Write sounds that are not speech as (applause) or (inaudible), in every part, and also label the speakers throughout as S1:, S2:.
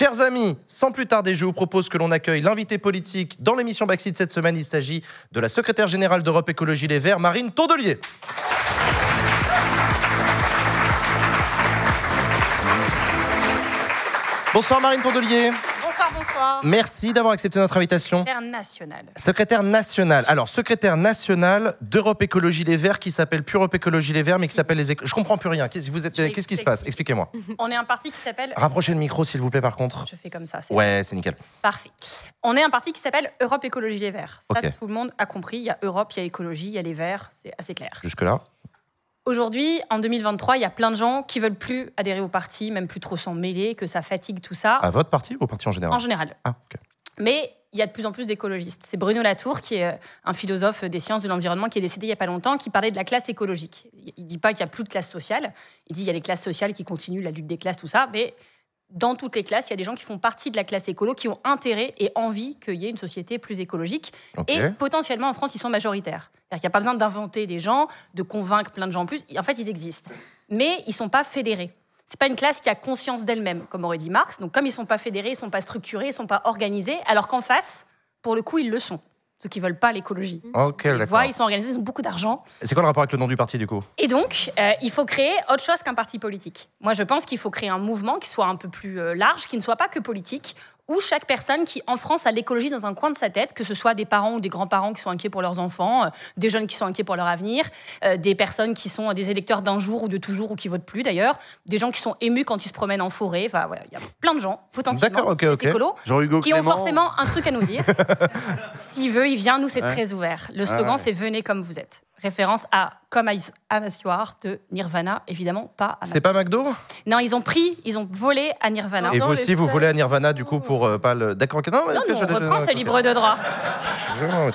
S1: Chers amis, sans plus tarder, je vous propose que l'on accueille l'invité politique dans l'émission Backseat cette semaine. Il s'agit de la secrétaire générale d'Europe Écologie Les Verts, Marine Tondelier. Bonsoir Marine Tondelier.
S2: Bonsoir.
S1: Merci d'avoir accepté notre invitation.
S2: Secrétaire national.
S1: Secrétaire national. Alors, secrétaire national d'Europe Écologie Les Verts, qui s'appelle plus Europe Écologie Les Verts, mais qui s'appelle les. Je comprends plus rien. Qu'est-ce vous êtes-
S2: Je
S1: qu'est-ce qui se passe? Expliquez-moi. (laughs)
S2: On est un parti qui s'appelle.
S1: Rapprochez le micro, s'il vous plaît, par contre.
S2: Je fais comme ça.
S1: Ouais, c'est nickel.
S2: Parfait. On est un parti qui s'appelle Europe Écologie Les Verts. Ça,
S1: Ok.
S2: tout le monde a compris. Il y a Europe, il y a écologie, il y a les Verts. C'est assez clair.
S1: Jusque-là.
S2: Aujourd'hui, en 2023, il y a plein de gens qui veulent plus adhérer au parti, même plus trop s'en mêler, que ça fatigue tout ça.
S1: À votre parti ou au parti en général?
S2: En général.
S1: Ah, ok.
S2: Mais il y a de plus en plus d'écologistes. C'est Bruno Latour, qui est euh, un philosophe des sciences de l'environnement, qui est décédé il n'y a pas longtemps, qui parlait de la classe écologique. Il ne dit pas qu'il n'y a plus de classe sociale. Il dit qu'il y a les classes sociales qui continuent, la lutte des classes, tout ça. Mais dans toutes les classes, il y a des gens qui font partie de la classe écolo, qui ont intérêt et envie qu'il y ait une société plus écologique. Et potentiellement, en France, ils sont majoritaires. Qu'il n'y a pas besoin d'inventer des gens, de convaincre plein de gens en plus. En fait, ils existent. Mais ils ne sont pas fédérés. C'est pas une classe qui a conscience d'elle-même, comme aurait dit Marx. Donc, comme ils sont pas fédérés, ils sont pas structurés, ils sont pas organisés, alors qu'en face, pour le coup, ils le sont. Ceux qui veulent pas l'écologie.
S1: Ok, d'accord.
S2: ils sont organisés, ils ont beaucoup d'argent.
S1: C'est quoi le rapport avec le nom du parti, du coup?
S2: Et donc, euh, il faut créer autre chose qu'un parti politique. Moi, je pense qu'il faut créer un mouvement qui soit un peu plus euh, large, qui ne soit pas que politique, où chaque personne qui, en France, a l'écologie dans un coin de sa tête, que ce soit des parents ou des grands-parents qui sont inquiets pour leurs enfants, euh, des jeunes qui sont inquiets pour leur avenir, euh, des personnes qui sont des électeurs d'un jour ou de toujours ou qui votent plus d'ailleurs, des gens qui sont émus quand ils se promènent en forêt. Enfin, voilà, il y a plein de gens, potentiellement,
S1: D'accord, ok,
S2: c'est des
S1: ok.
S2: écolos,
S3: Jean-Hugo
S2: qui ont forcément un truc à nous dire. (laughs) S'il veut, il vient. Nous, c'est
S3: Ouais.
S2: très ouvert. Le slogan,
S3: ouais.
S2: c'est Venez comme vous êtes. Référence à Comme Amasyoar de Nirvana, évidemment, pas à
S1: C'est pas McDo?
S2: Non, ils ont pris, ils ont volé à Nirvana.
S1: Et
S4: non,
S1: vous aussi, vous volez à Nirvana, du coup, pour euh, pas le. D'accord, ok. Non,
S2: Non, non,
S1: je-
S2: on reprend, c'est libre de droit.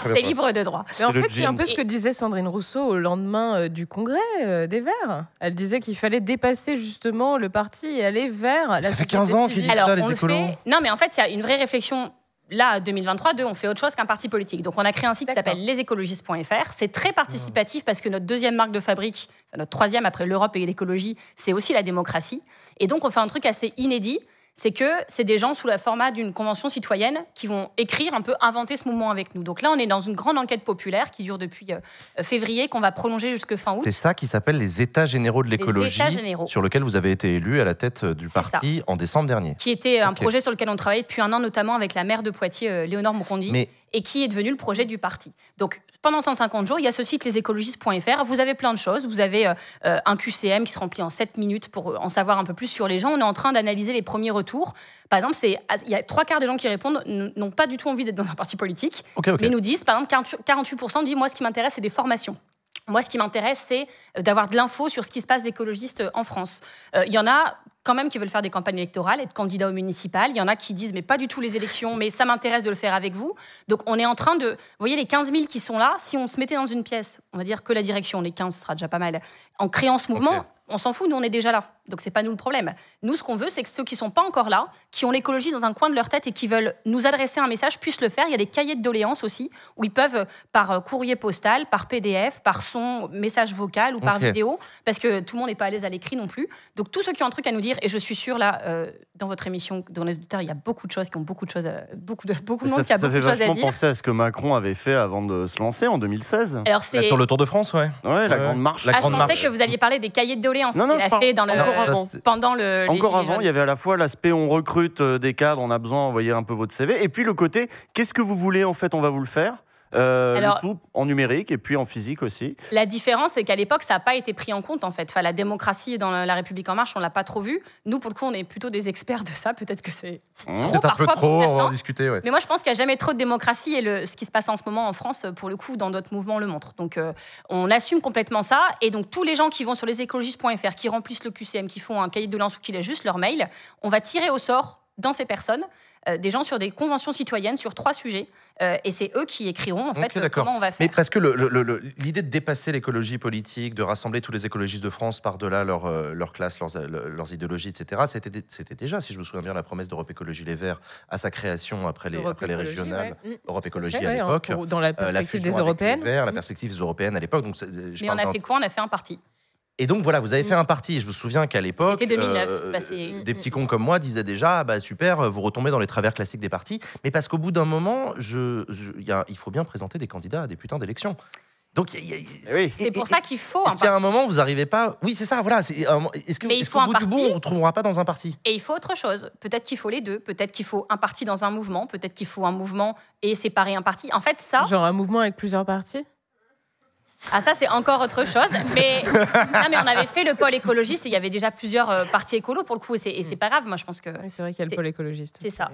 S2: C'est libre de droit.
S4: Mais en fait, c'est un peu ce que disait Sandrine Rousseau au lendemain euh, du congrès euh, des Verts. Elle disait qu'il fallait dépasser justement le parti et aller vers la
S1: Ça fait
S4: société
S1: 15 ans qu'il
S4: civile.
S1: dit-
S2: Alors,
S1: ça, les écolos
S2: fait. Non, mais en fait, il y a une vraie réflexion. Là, 2023, deux, on fait autre chose qu'un parti politique. Donc, on a créé un site qui s'appelle lesécologistes.fr. C'est très participatif parce que notre deuxième marque de fabrique, notre troisième après l'Europe et l'écologie, c'est aussi la démocratie. Et donc, on fait un truc assez inédit. C'est que c'est des gens sous le format d'une convention citoyenne qui vont écrire, un peu inventer ce mouvement avec nous. Donc là, on est dans une grande enquête populaire qui dure depuis euh, février, qu'on va prolonger jusque fin août.
S1: C'est ça qui s'appelle les États généraux de l'écologie, sur lequel vous avez été élu à la tête euh, du parti en décembre dernier.
S2: qui était un projet sur lequel on travaillait depuis un an, notamment avec la maire de Poitiers, euh, Léonore Moncondi,
S1: Mais
S2: et qui est devenu le projet du parti. Donc, pendant 150 jours, il y a ce site lesécologistes.fr. Vous avez plein de choses. Vous avez euh, euh, un QCM qui se remplit en 7 minutes pour euh, en savoir un peu plus sur les gens. On est en train d'analyser les premiers retours. Par exemple, c'est- il y a trois quarts des gens qui répondent n'ont pas du tout envie d'être dans un parti politique, mais nous disent, par exemple, 48 48% disent, moi, ce qui m'intéresse, c'est des formations. Moi, ce qui m'intéresse, c'est d'avoir de l'info sur ce qui se passe d'écologistes en France. Euh, Il y en a quand même qui veulent faire des campagnes électorales, être candidats au municipal. Il y en a qui disent, mais pas du tout les élections, mais ça m'intéresse de le faire avec vous. Donc, on est en train de... Vous voyez, les 15 000 qui sont là, si on se mettait dans une pièce, on va dire que la direction, les 15, ce sera déjà pas mal, en créant ce mouvement. On s'en fout, nous, on est déjà là. Donc, c'est pas nous le problème. Nous, ce qu'on veut, c'est que ceux qui sont pas encore là, qui ont l'écologie dans un coin de leur tête et qui veulent nous adresser un message, puissent le faire. Il y a des cahiers de doléances aussi, où ils peuvent, euh, par euh, courrier postal, par PDF, par son message vocal ou par vidéo, parce que tout le monde n'est pas à l'aise à l'écrit non plus. Donc, tous ceux qui ont un truc à nous dire, et je suis sûre, là, euh, dans votre émission, dans les auditeurs, il y a beaucoup de choses qui ont beaucoup de choses, à- beaucoup de, beaucoup de
S3: Ça,
S2: monde qui a
S3: ça
S2: beaucoup
S3: fait
S2: de choses à
S3: vachement
S2: dire.
S3: penser à ce que Macron avait fait avant de se lancer en 2016.
S2: Alors, c'est.
S1: Sur le Tour de France, ouais.
S3: Ouais, la grande marche.
S1: La
S2: Ah, je pensais
S1: marche.
S2: que vous alliez parler des cahiers de doléances Qu'il a fait dans le,
S3: encore avant.
S2: pendant le.
S3: Encore avant, il y avait à la fois l'aspect on recrute euh, des cadres, on a besoin d'envoyer un peu votre CV, et puis le côté qu'est-ce que vous voulez en fait, on va vous le faire? Euh,
S2: Alors-
S3: le tout en numérique et puis en physique aussi.
S2: La différence, c'est qu'à l'époque, ça n'a pas été pris en compte, en fait. Enfin, la démocratie dans la République En Marche, on l'a pas trop vu. Nous, pour le coup, on est plutôt des experts de ça. Peut-être que c'est
S3: Mmh.
S2: trop
S1: un peu trop, on va en discuter, ouais.
S2: Mais moi, je pense qu'il n'y a jamais trop de démocratie et le, ce qui se passe en ce moment en France, pour le coup, dans d'autres mouvements, le montre. Donc, euh, on assume complètement ça. Et donc, tous les gens qui vont sur lesécologistes.fr, qui remplissent le QCM, qui font un cahier de doléances ou qui laissent juste leur mail, on va tirer au sort dans ces personnes des gens sur des conventions citoyennes sur trois sujets. Euh, et c'est eux qui écriront, en
S1: Ok,
S2: fait, euh, comment on va
S1: Mais
S2: faire.
S1: parce que le- le- le- l'idée de dépasser l'écologie politique, de rassembler tous les écologistes de France par-delà leur, euh, leur classe, leurs, euh, leurs idéologies, etc., c'était déjà, si je me souviens bien, la promesse d'Europe Écologie Les Verts à sa création après les,
S4: Europe
S1: après les
S4: Écologie,
S1: régionales.
S4: ouais. Mm.
S1: Europe Écologie
S4: Fait,
S1: à
S4: ouais,
S1: l'époque.
S4: Dans la
S1: euh, la
S4: perspective des européennes.
S1: Verts, la
S4: Mm.
S1: perspective des européennes à l'époque.
S2: Mais on a fait quoi? On a fait un parti.
S1: Et donc voilà, vous avez fait un parti. Je me souviens qu'à l'époque,
S2: C'était 2009,
S1: euh,
S2: c'est passé.
S1: des petits cons comme moi disaient déjà, ah bah super, vous retombez dans les travers classiques des partis. Mais parce qu'au bout d'un moment, je, je- il y a- il faut bien présenter des candidats à des putains d'élections. Donc il y a- il y a-
S3: Eh oui.
S2: C'est pour
S1: et-
S2: ça qu'il faut
S1: Est-ce qu'il y a un moment où vous n'arrivez pas? Oui, c'est ça, voilà. Est-ce que,
S2: Mais il
S1: est-ce
S2: faut
S1: qu'au bout du bout, on ne retrouvera pas dans un parti?
S2: Et il faut autre chose. Peut-être qu'il faut les deux. Peut-être qu'il faut un parti dans un mouvement. Peut-être qu'il faut un mouvement et séparer un parti. En fait, ça,
S4: Genre un mouvement avec plusieurs partis?
S2: Ah, ça c'est encore autre chose. Mais, non, mais on avait fait le pôle écologiste et il y avait déjà plusieurs euh, partis écolos pour le coup. Et c'est, et c'est pas grave. Moi, je pense que
S4: Oui, c'est vrai qu'il y a le pôle écologiste.
S2: c'est ça.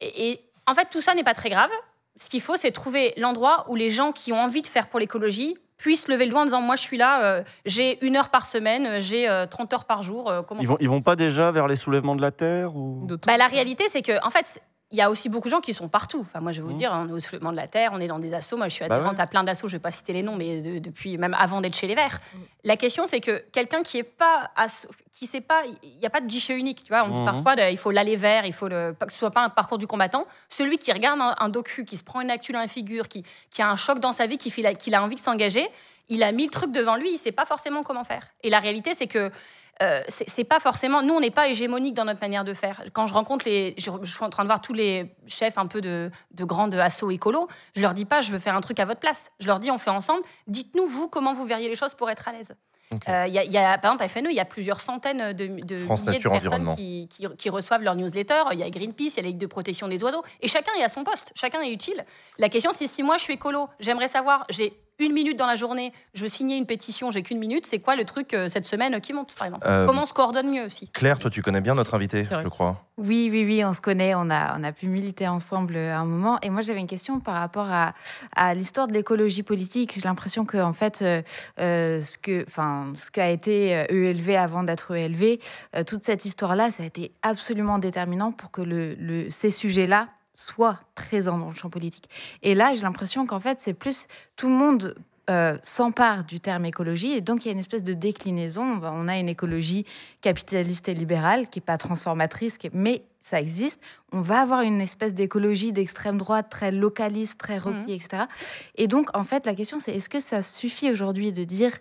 S2: Et, et en fait, tout ça n'est pas très grave. Ce qu'il faut, c'est trouver l'endroit où les gens qui ont envie de faire pour l'écologie puissent lever le doigt en disant Moi, je suis là, euh, j'ai une heure par semaine, j'ai euh, 30 heures par jour. euh, comment
S3: Ils vont, ils vont pas déjà vers les soulèvements de la terre ou...
S2: Bah, La réalité, c'est que, en fait, il y a aussi beaucoup de gens qui sont partout. Enfin, moi, je vais vous
S3: Mhm.
S2: dire, on est au soulèvement de la Terre, on est dans des assos. Moi, je suis
S3: Bah
S2: adhérente
S3: ouais.
S2: à plein d'assos, je vais pas citer les noms, mais de- depuis même avant d'être chez les Verts.
S4: Mhm.
S2: La question, c'est que quelqu'un qui est pas, asso- qui sait pas, il n'y a pas de guichet unique. Tu vois, on dit
S3: Mhm.
S2: parfois, de- il faut l'aller vert, il faut le, que ce soit pas un parcours du combattant. Celui qui regarde un, un docu, qui se prend une actu dans la figure, qui, qui a un choc dans sa vie, qui qu'il a envie de s'engager, il a mille trucs devant lui, il sait pas forcément comment faire. Et la réalité, c'est que euh, c'est pas forcément. Nous, on n'est pas hégémonique dans notre manière de faire. Quand je rencontre les. Je, je suis en train de voir tous les chefs un peu de, de grandes assos écolo, je leur dis pas, je veux faire un truc à votre place. Je leur dis, on fait ensemble. Dites-nous, vous, comment vous verriez les choses pour être à l'aise.
S1: Ok.
S2: Euh, Il y, a- il y a, par exemple, à FNE, il y a plusieurs centaines de, de
S1: France
S2: milliers
S1: Nature
S2: de personnes qui- qui reçoivent leur newsletter. Il y a Greenpeace, il y a la Ligue de protection des oiseaux. Et chacun est à son poste. Chacun est utile. La question, c'est si moi, je suis écolo, j'aimerais savoir, j'ai une minute dans la journée, je veux signer une pétition, j'ai qu'une minute, c'est quoi le truc euh, cette semaine qui monte, par exemple?
S1: Euh,
S2: Comment on se coordonne mieux aussi?
S1: Claire, toi, tu connais bien notre invité, je crois.
S5: Oui, oui, oui, on se connaît, on a, on a pu militer ensemble à un moment. Et moi, j'avais une question par rapport à, à l'histoire de l'écologie politique. J'ai l'impression que, en fait, euh, euh, ce que, enfin, ce qu'a été euh, ELV avant d'être ELV, euh, toute cette histoire-là, ça a été absolument déterminant pour que le, le- ces sujets-là soient présents dans le champ politique. Et là, j'ai l'impression qu'en fait, c'est plus tout le monde euh, s'empare du terme écologie et donc il y a une espèce de déclinaison. On a une écologie capitaliste et libérale qui est pas transformatrice, mais ça existe. On va avoir une espèce d'écologie d'extrême droite très localiste, très repliée, etc. Et donc, en fait, la question c'est est-ce que ça suffit aujourd'hui de dire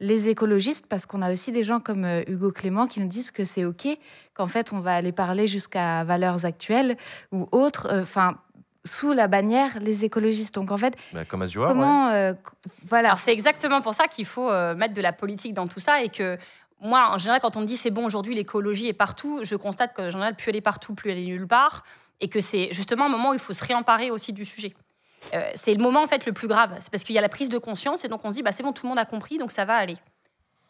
S5: les écologistes, parce qu'on a aussi des gens comme euh, Hugo Clément qui nous disent que c'est OK, qu'en fait, on va aller parler jusqu'à valeurs actuelles ou autres, euh, enfin, sous la bannière les écologistes. Donc, en fait,
S1: Bah, comme Azure.
S5: comment. euh, voilà.
S2: Alors c'est exactement pour ça qu'il faut euh, mettre de la politique dans tout ça et que moi, en général, quand on me dit c'est bon aujourd'hui l'écologie est partout, je constate qu'en général, plus elle est partout, plus elle est nulle part et que c'est justement un moment où il faut se réemparer aussi du sujet. Euh, c'est le moment en fait le plus grave, c'est parce qu'il y a la prise de conscience et donc on se dit bah c'est bon tout le monde a compris donc ça va aller.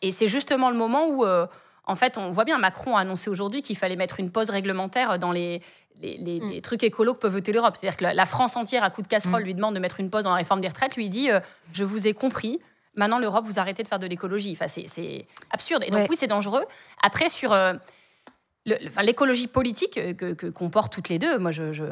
S2: Et c'est justement le moment où euh, en fait on voit bien Macron a annoncé aujourd'hui qu'il fallait mettre une pause réglementaire dans les les, les-
S4: Mm.
S2: les trucs écolos que peut voter l'Europe. C'est-à-dire que la, la France entière à coup de casserole
S5: Mm.
S2: lui demande de mettre une pause dans la réforme des retraites, lui dit euh, je vous ai compris. Maintenant, l'Europe, vous arrêtez de faire de l'écologie. Enfin, c'est- c'est absurde. Et donc,
S5: Ouais.
S2: oui, c'est dangereux. Après, sur l'écologie politique euh, que, que- qu'on porte toutes les deux, moi, je, je-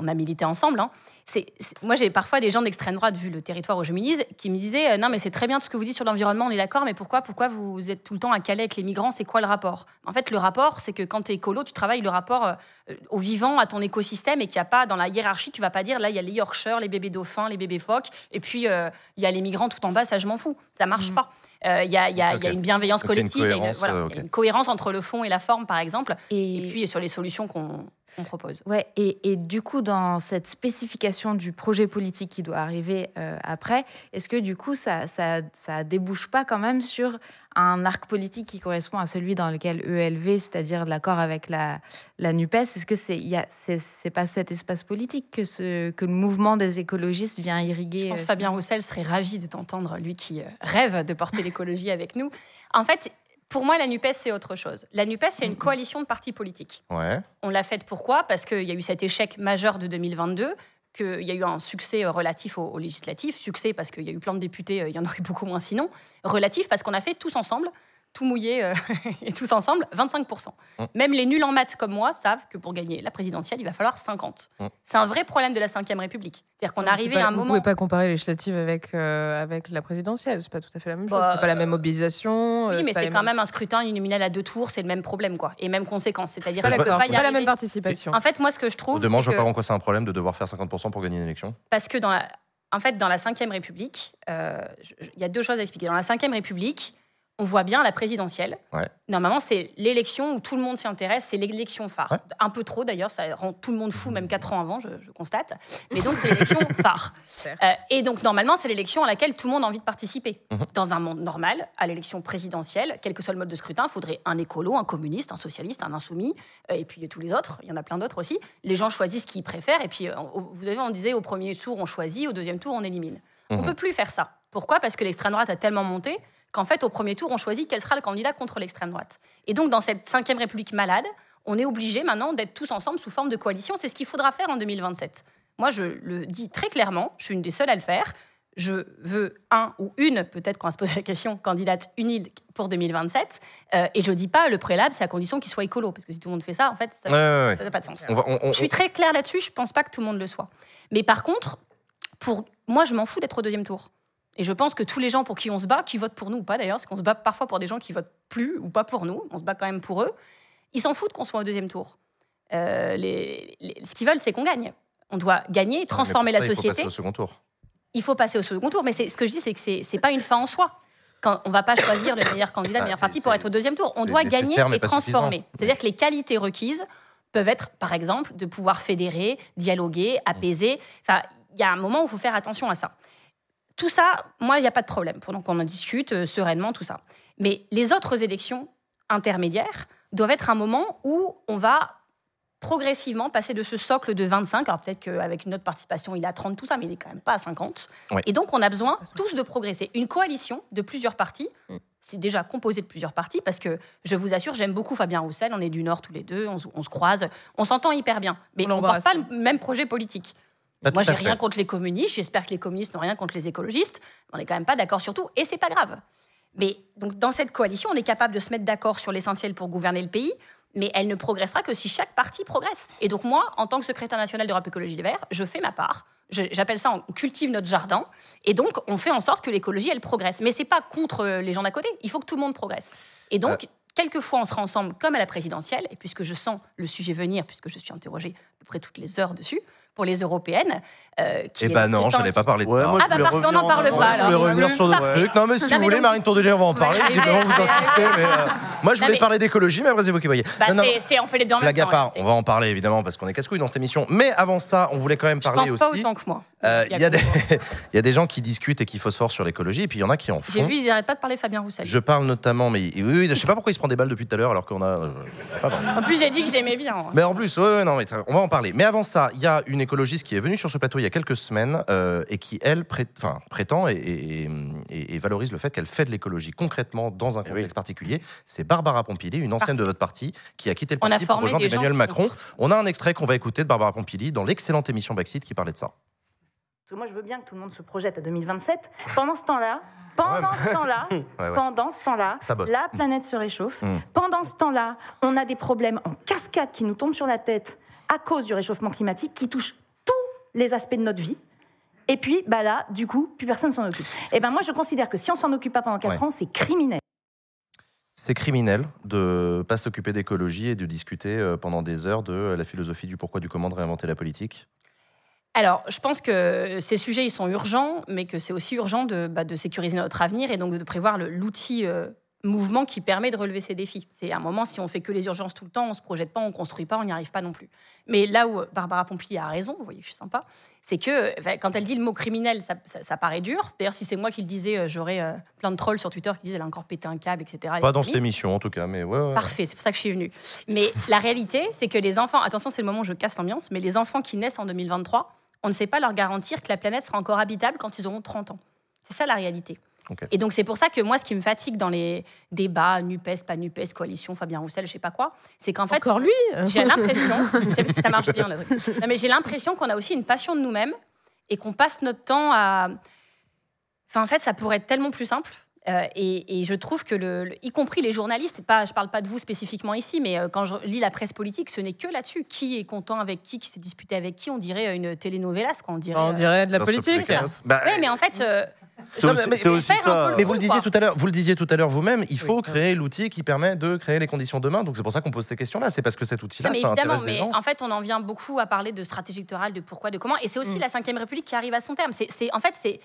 S2: on a milité ensemble. hein. C'est, c'est- moi, j'ai parfois des gens d'extrême droite, vu le territoire où je milise, qui me disaient euh, Non, mais c'est très bien tout ce que vous dites sur l'environnement, on est d'accord, mais pourquoi, pourquoi vous êtes tout le temps à Calais avec les migrants C'est quoi le rapport? En fait, le rapport, c'est que quand tu es écolo, tu travailles le rapport euh, au vivant, à ton écosystème, et qu'il n'y a pas, dans la hiérarchie, tu vas pas dire là, il y a les Yorkshire, les bébés dauphins, les bébés phoques, et puis euh, il y a les migrants tout en bas, ça, je m'en fous. Ça marche
S5: Mhm.
S2: pas. Euh, Il y, a, il y a- il y a
S1: Ok.
S2: une bienveillance
S1: une
S2: collective, il y a une,
S1: cohérence,
S2: voilà,
S1: euh,
S2: il y a
S1: ok.
S2: une cohérence entre le fond et la forme, par exemple,
S5: Et,
S2: et puis sur les solutions qu'on qu'on propose.
S5: Ouais, et, et du coup, dans cette spécification du projet politique qui doit arriver euh, après, est-ce que du coup, ça, ça, ça débouche pas quand même sur un arc politique qui correspond à celui dans lequel ELV, c'est-à-dire l'accord avec la, la NUPES, est-ce que c'est c'est pas cet espace politique que, ce, que le mouvement des écologistes vient irriguer
S2: Je pense
S5: euh,
S2: Fabien Roussel serait ravi de t'entendre, lui qui euh, rêve de porter l'écologie avec nous. En fait, pour moi, la NUPES, c'est autre chose. La NUPES, c'est une
S5: Mhm.
S2: coalition de partis politiques.
S1: Ouais.
S2: On l'a faite pourquoi? Parce qu'il y a eu cet échec majeur de 2022, qu'il y a eu un succès euh, relatif au, au législatif. Succès parce qu'il y a eu plein de députés, euh, il y en aurait (laughs) beaucoup moins sinon. Relatif parce qu'on a fait tous ensemble, tout mouillé euh, (laughs) et tous ensemble, 25%.
S1: Mm.
S2: Même les nuls en maths comme moi savent que pour gagner la présidentielle, il va falloir 50.
S1: Mm.
S2: C'est un vrai problème de la Ve République. C'est-à-dire qu'on est arrivé
S4: pas-
S2: à un
S4: vous
S2: moment...
S4: pouvez pas comparer les législatives avec, euh, avec la présidentielle. C'est pas tout à fait la même chose.
S2: Bah,
S4: c'est pas la même mobilisation. euh,
S2: Oui, mais
S4: pas
S2: c'est quand même un scrutin uninominal à deux tours, c'est le même problème, quoi. Et même conséquence. C'est-à-dire
S4: Pas d'accord.
S2: pas
S4: C'est
S2: y
S4: pas la même participation.
S2: En fait, moi, ce que je trouve,
S1: demeurant, je
S2: c'est
S1: vois pas
S2: que-
S1: en quoi c'est un problème de devoir faire 50% pour gagner une élection.
S2: parce que dans la, en fait, dans la Ve République, euh, il y a deux choses à expliquer. Dans la Ve République, on voit bien la présidentielle.
S1: Ouais.
S2: Normalement, c'est l'élection où tout le monde s'y intéresse, c'est l'élection phare.
S1: Ouais.
S2: Un peu trop d'ailleurs, ça rend tout le monde fou, même quatre ans avant, je, je constate. Mais donc, c'est (laughs) l'élection phare. Euh, et donc, normalement, c'est l'élection à laquelle tout le monde a envie de participer.
S1: Mhm.
S2: Dans un monde normal, à l'élection présidentielle, quel que soit le mode de scrutin, il faudrait un écolo, un communiste, un socialiste, un insoumis, euh, et puis tous les autres. Il y en a plein d'autres aussi. Les gens choisissent qui ils préfèrent, et puis, euh, vous savez, on disait au premier tour, on choisit, au deuxième tour, on élimine. On
S1: Mhm.
S2: peut plus faire ça. Pourquoi? Parce que l'extrême droite a tellement monté qu'en fait, au premier tour, on choisit quel sera le candidat contre l'extrême droite. Et donc, dans cette cinquième République malade, on est obligé maintenant d'être tous ensemble sous forme de coalition. C'est ce qu'il faudra faire en 2027. Moi, je le dis très clairement, je suis une des seules à le faire. Je veux un ou une, peut-être qu'on va se poser la question, candidate unique pour 2027. Euh, et je dis pas le préalable, c'est à condition qu'il soit écolo. Parce que si tout le monde fait ça, en fait, ça
S1: Ouais, ouais, ouais.
S2: ça n'a pas de sens.
S1: On va- on- on-
S2: Je suis très claire là-dessus, je pense pas que tout le monde le soit. Mais par contre, pour moi, je m'en fous d'être au deuxième tour. Et je pense que tous les gens pour qui on se bat, qui votent pour nous ou pas d'ailleurs, parce qu'on se bat parfois pour des gens qui votent plus ou pas pour nous, on se bat quand même pour eux, ils s'en foutent qu'on soit au deuxième tour. Euh, les- les- ce qu'ils veulent, c'est qu'on gagne. On doit gagner, transformer
S1: ça,
S2: la
S1: il faut
S2: société
S1: passer au second tour.
S2: il faut passer au second tour. Mais ce que je dis, c'est que c'est n'est pas une fin en soi. Quand on ne va pas choisir le meilleur candidat, le meilleur
S1: c'est-
S2: parti pour être au deuxième tour. On doit gagner et transformer. C'est-à-dire que les qualités requises peuvent être, par exemple, de pouvoir fédérer, dialoguer, apaiser. Enfin, il y a un moment où il faut faire attention à ça. Tout ça, moi, il n'y a pas de problème. Pendant qu'on en discute euh, sereinement, tout ça. Mais les autres élections intermédiaires doivent être un moment où on va progressivement passer de ce socle de 25, alors peut-être qu'avec notre participation, il est à 30, tout ça, mais il n'est quand même pas à 50.
S1: Ouais.
S2: Et donc, on a besoin tous de progresser. Une coalition de plusieurs partis,
S4: Mm.
S2: c'est déjà composé de plusieurs partis, parce que je vous assure, j'aime beaucoup Fabien Roussel, on est du Nord tous les deux, on, se- on se croise, on s'entend hyper bien. Mais
S4: On
S2: on ne porte pas le même projet politique.
S1: Pas
S2: Moi, j'ai rien contre les communistes, j'espère que les communistes n'ont rien contre les écologistes, on n'est quand même pas d'accord sur tout, et c'est pas grave. Mais donc, dans cette coalition, on est capable de se mettre d'accord sur l'essentiel pour gouverner le pays, mais elle ne progressera que si chaque parti progresse. Et donc moi, en tant que secrétaire national d'Europe Écologie Les Verts, je fais ma part. J'appelle ça on cultive notre jardin. Et donc, on fait en sorte que l'écologie, elle progresse. Mais c'est pas contre euh, les gens d'à côté. Il faut que tout le monde progresse. Et donc, quelquefois, on sera ensemble comme à la présidentielle. Et puisque je sens le sujet venir, puisque je suis interrogée à peu près toutes les heures dessus, pour les européennes. euh, qui
S1: Eh ben non, je n'allais pas parler de
S3: Ouais,
S1: ça.
S3: moi,
S2: Ah
S3: je
S2: bah parfait, on n'en
S3: en
S2: parle pas,
S1: je voulais revenir sur d'autres trucs. Non, mais si
S2: Non,
S1: vous
S2: mais
S1: voulez,
S2: donc-
S1: Marine Tourdelier, on va en parler.
S2: Ouais,
S1: Visiblement, vous insistez. mais, euh, moi, je
S2: Non,
S1: voulais
S2: mais-
S1: parler d'écologie, mais après, c'est vous qui voyez.
S2: Bah,
S1: Non, non,
S2: c'est- c'est- on fait les deux en même
S1: Blague à
S2: temps.
S1: part, on va en parler évidemment parce qu'on est casse-couilles dans cette émission. Mais avant ça, on voulait quand même
S2: Je
S1: parler
S2: pense pas
S1: aussi.
S2: autant que moi.
S1: Euh,
S2: Il y a
S1: Il y, a des-
S2: que (laughs) moi.
S1: il y a des gens qui discutent et qui phosphorent sur l'écologie, et puis il y en a qui en
S2: J'ai
S1: font.
S2: vu, ils n'arrêtent pas de parler Fabien Roussel.
S1: Je parle notamment, mais oui, oui, je sais pas pourquoi il se prend des balles depuis tout à l'heure alors qu'on a. euh, pas.
S2: En plus, j'ai dit que je l'aimais bien.
S1: Mais en plus, non, mais on va en parler. Mais avant ça, il y a une écologiste qui est venue sur ce plateau il y a quelques semaines euh, et qui, elle, pré- prétend et, et- et- et valorise le fait qu'elle fait de l'écologie concrètement dans un
S3: Eh
S1: contexte particulier. C'est Barbara Pompili, une ancienne de votre parti, qui a quitté le
S2: On a
S1: parti pour rejoindre Emmanuel Macron.
S2: sont-
S1: On a un extrait qu'on va écouter de Barbara Pompili dans l'excellente émission Backseat qui parlait de ça.
S6: Parce que moi, je veux bien que tout le monde se projette à 2027. Pendant ce temps-là, pendant ce temps-là,
S1: Ouais, ouais. (laughs)
S6: pendant ce temps-là,
S1: Ça bosse.
S6: la planète se réchauffe.
S1: Mm.
S6: Pendant ce temps-là, on a des problèmes en cascade qui nous tombent sur la tête à cause du réchauffement climatique qui touchent tous les aspects de notre vie. Et puis, bah là, du coup, plus personne s'en occupe. Et ben moi, je considère que si on s'en occupe pas pendant 4
S1: Ouais.
S6: ans, c'est criminel.
S1: C'est criminel de pas s'occuper d'écologie et de discuter euh, pendant des heures de la philosophie du pourquoi du comment de réinventer la politique.
S2: Alors, je pense que ces sujets, ils sont urgents, mais que c'est aussi urgent de, bah, de sécuriser notre avenir et donc de prévoir l'outil euh, mouvement qui permet de relever ces défis. C'est un moment, si on fait que les urgences tout le temps, on se projette pas, on construit pas, on n'y arrive pas non plus. Mais là où Barbara Pompili a raison, vous voyez, je suis sympa, c'est que enfin, quand elle dit le mot criminel, ça, ça- ça paraît dur. D'ailleurs, si c'est moi qui le disais, euh, j'aurais euh, plein de trolls sur Twitter qui disent elle a encore pété un câble, etc.
S1: Pas dans cette émission en tout cas, mais ouais. ouais.
S2: Parfait, c'est pour ça que je suis venue. Mais (laughs) la réalité, c'est que les enfants, attention, c'est le moment où je casse l'ambiance, mais les enfants qui naissent en 2023, on ne sait pas leur garantir que la planète sera encore habitable quand ils auront 30 ans. C'est ça la réalité. Et donc c'est pour ça que moi, ce qui me fatigue dans les débats, NUPES, pas NUPES, coalition, Fabien Roussel, je sais pas quoi, c'est qu'en fait,
S4: Encore lui
S2: j'ai l'impression, (laughs) je sais pas si ça marche bien, le truc. Non, mais j'ai l'impression qu'on a aussi une passion de nous-mêmes et qu'on passe notre temps à. Enfin, en fait, ça pourrait être tellement plus simple. Euh, et, et je trouve que, le, le- y compris les journalistes, pas, je parle pas de vous spécifiquement ici, mais euh, quand je lis la presse politique, ce n'est que là-dessus. Qui est content avec qui, qui s'est disputé avec qui? On dirait une telenovelas, quoi. On dirait.
S4: On
S2: euh,
S4: dirait de la politique.
S1: Bah,
S2: Ouais, mais en fait, euh,
S3: C'est
S1: Non,
S3: aussi,
S1: mais-
S3: aussi ça.
S1: vous le disiez tout à l'heure, vous le disiez tout à l'heure vous-même, il faut
S4: Oui.
S1: créer l'outil qui permet de créer les conditions demain. Donc c'est pour ça qu'on pose ces questions-là. C'est parce que cet outil-là, ça
S2: évidemment,
S1: intéresse des
S2: mais
S1: gens.
S2: en fait, on en vient beaucoup à parler de stratégie électorale, de pourquoi, de comment. Et c'est aussi
S4: Mm.
S2: la Ve République qui arrive à son terme. C'est- en fait, c'est,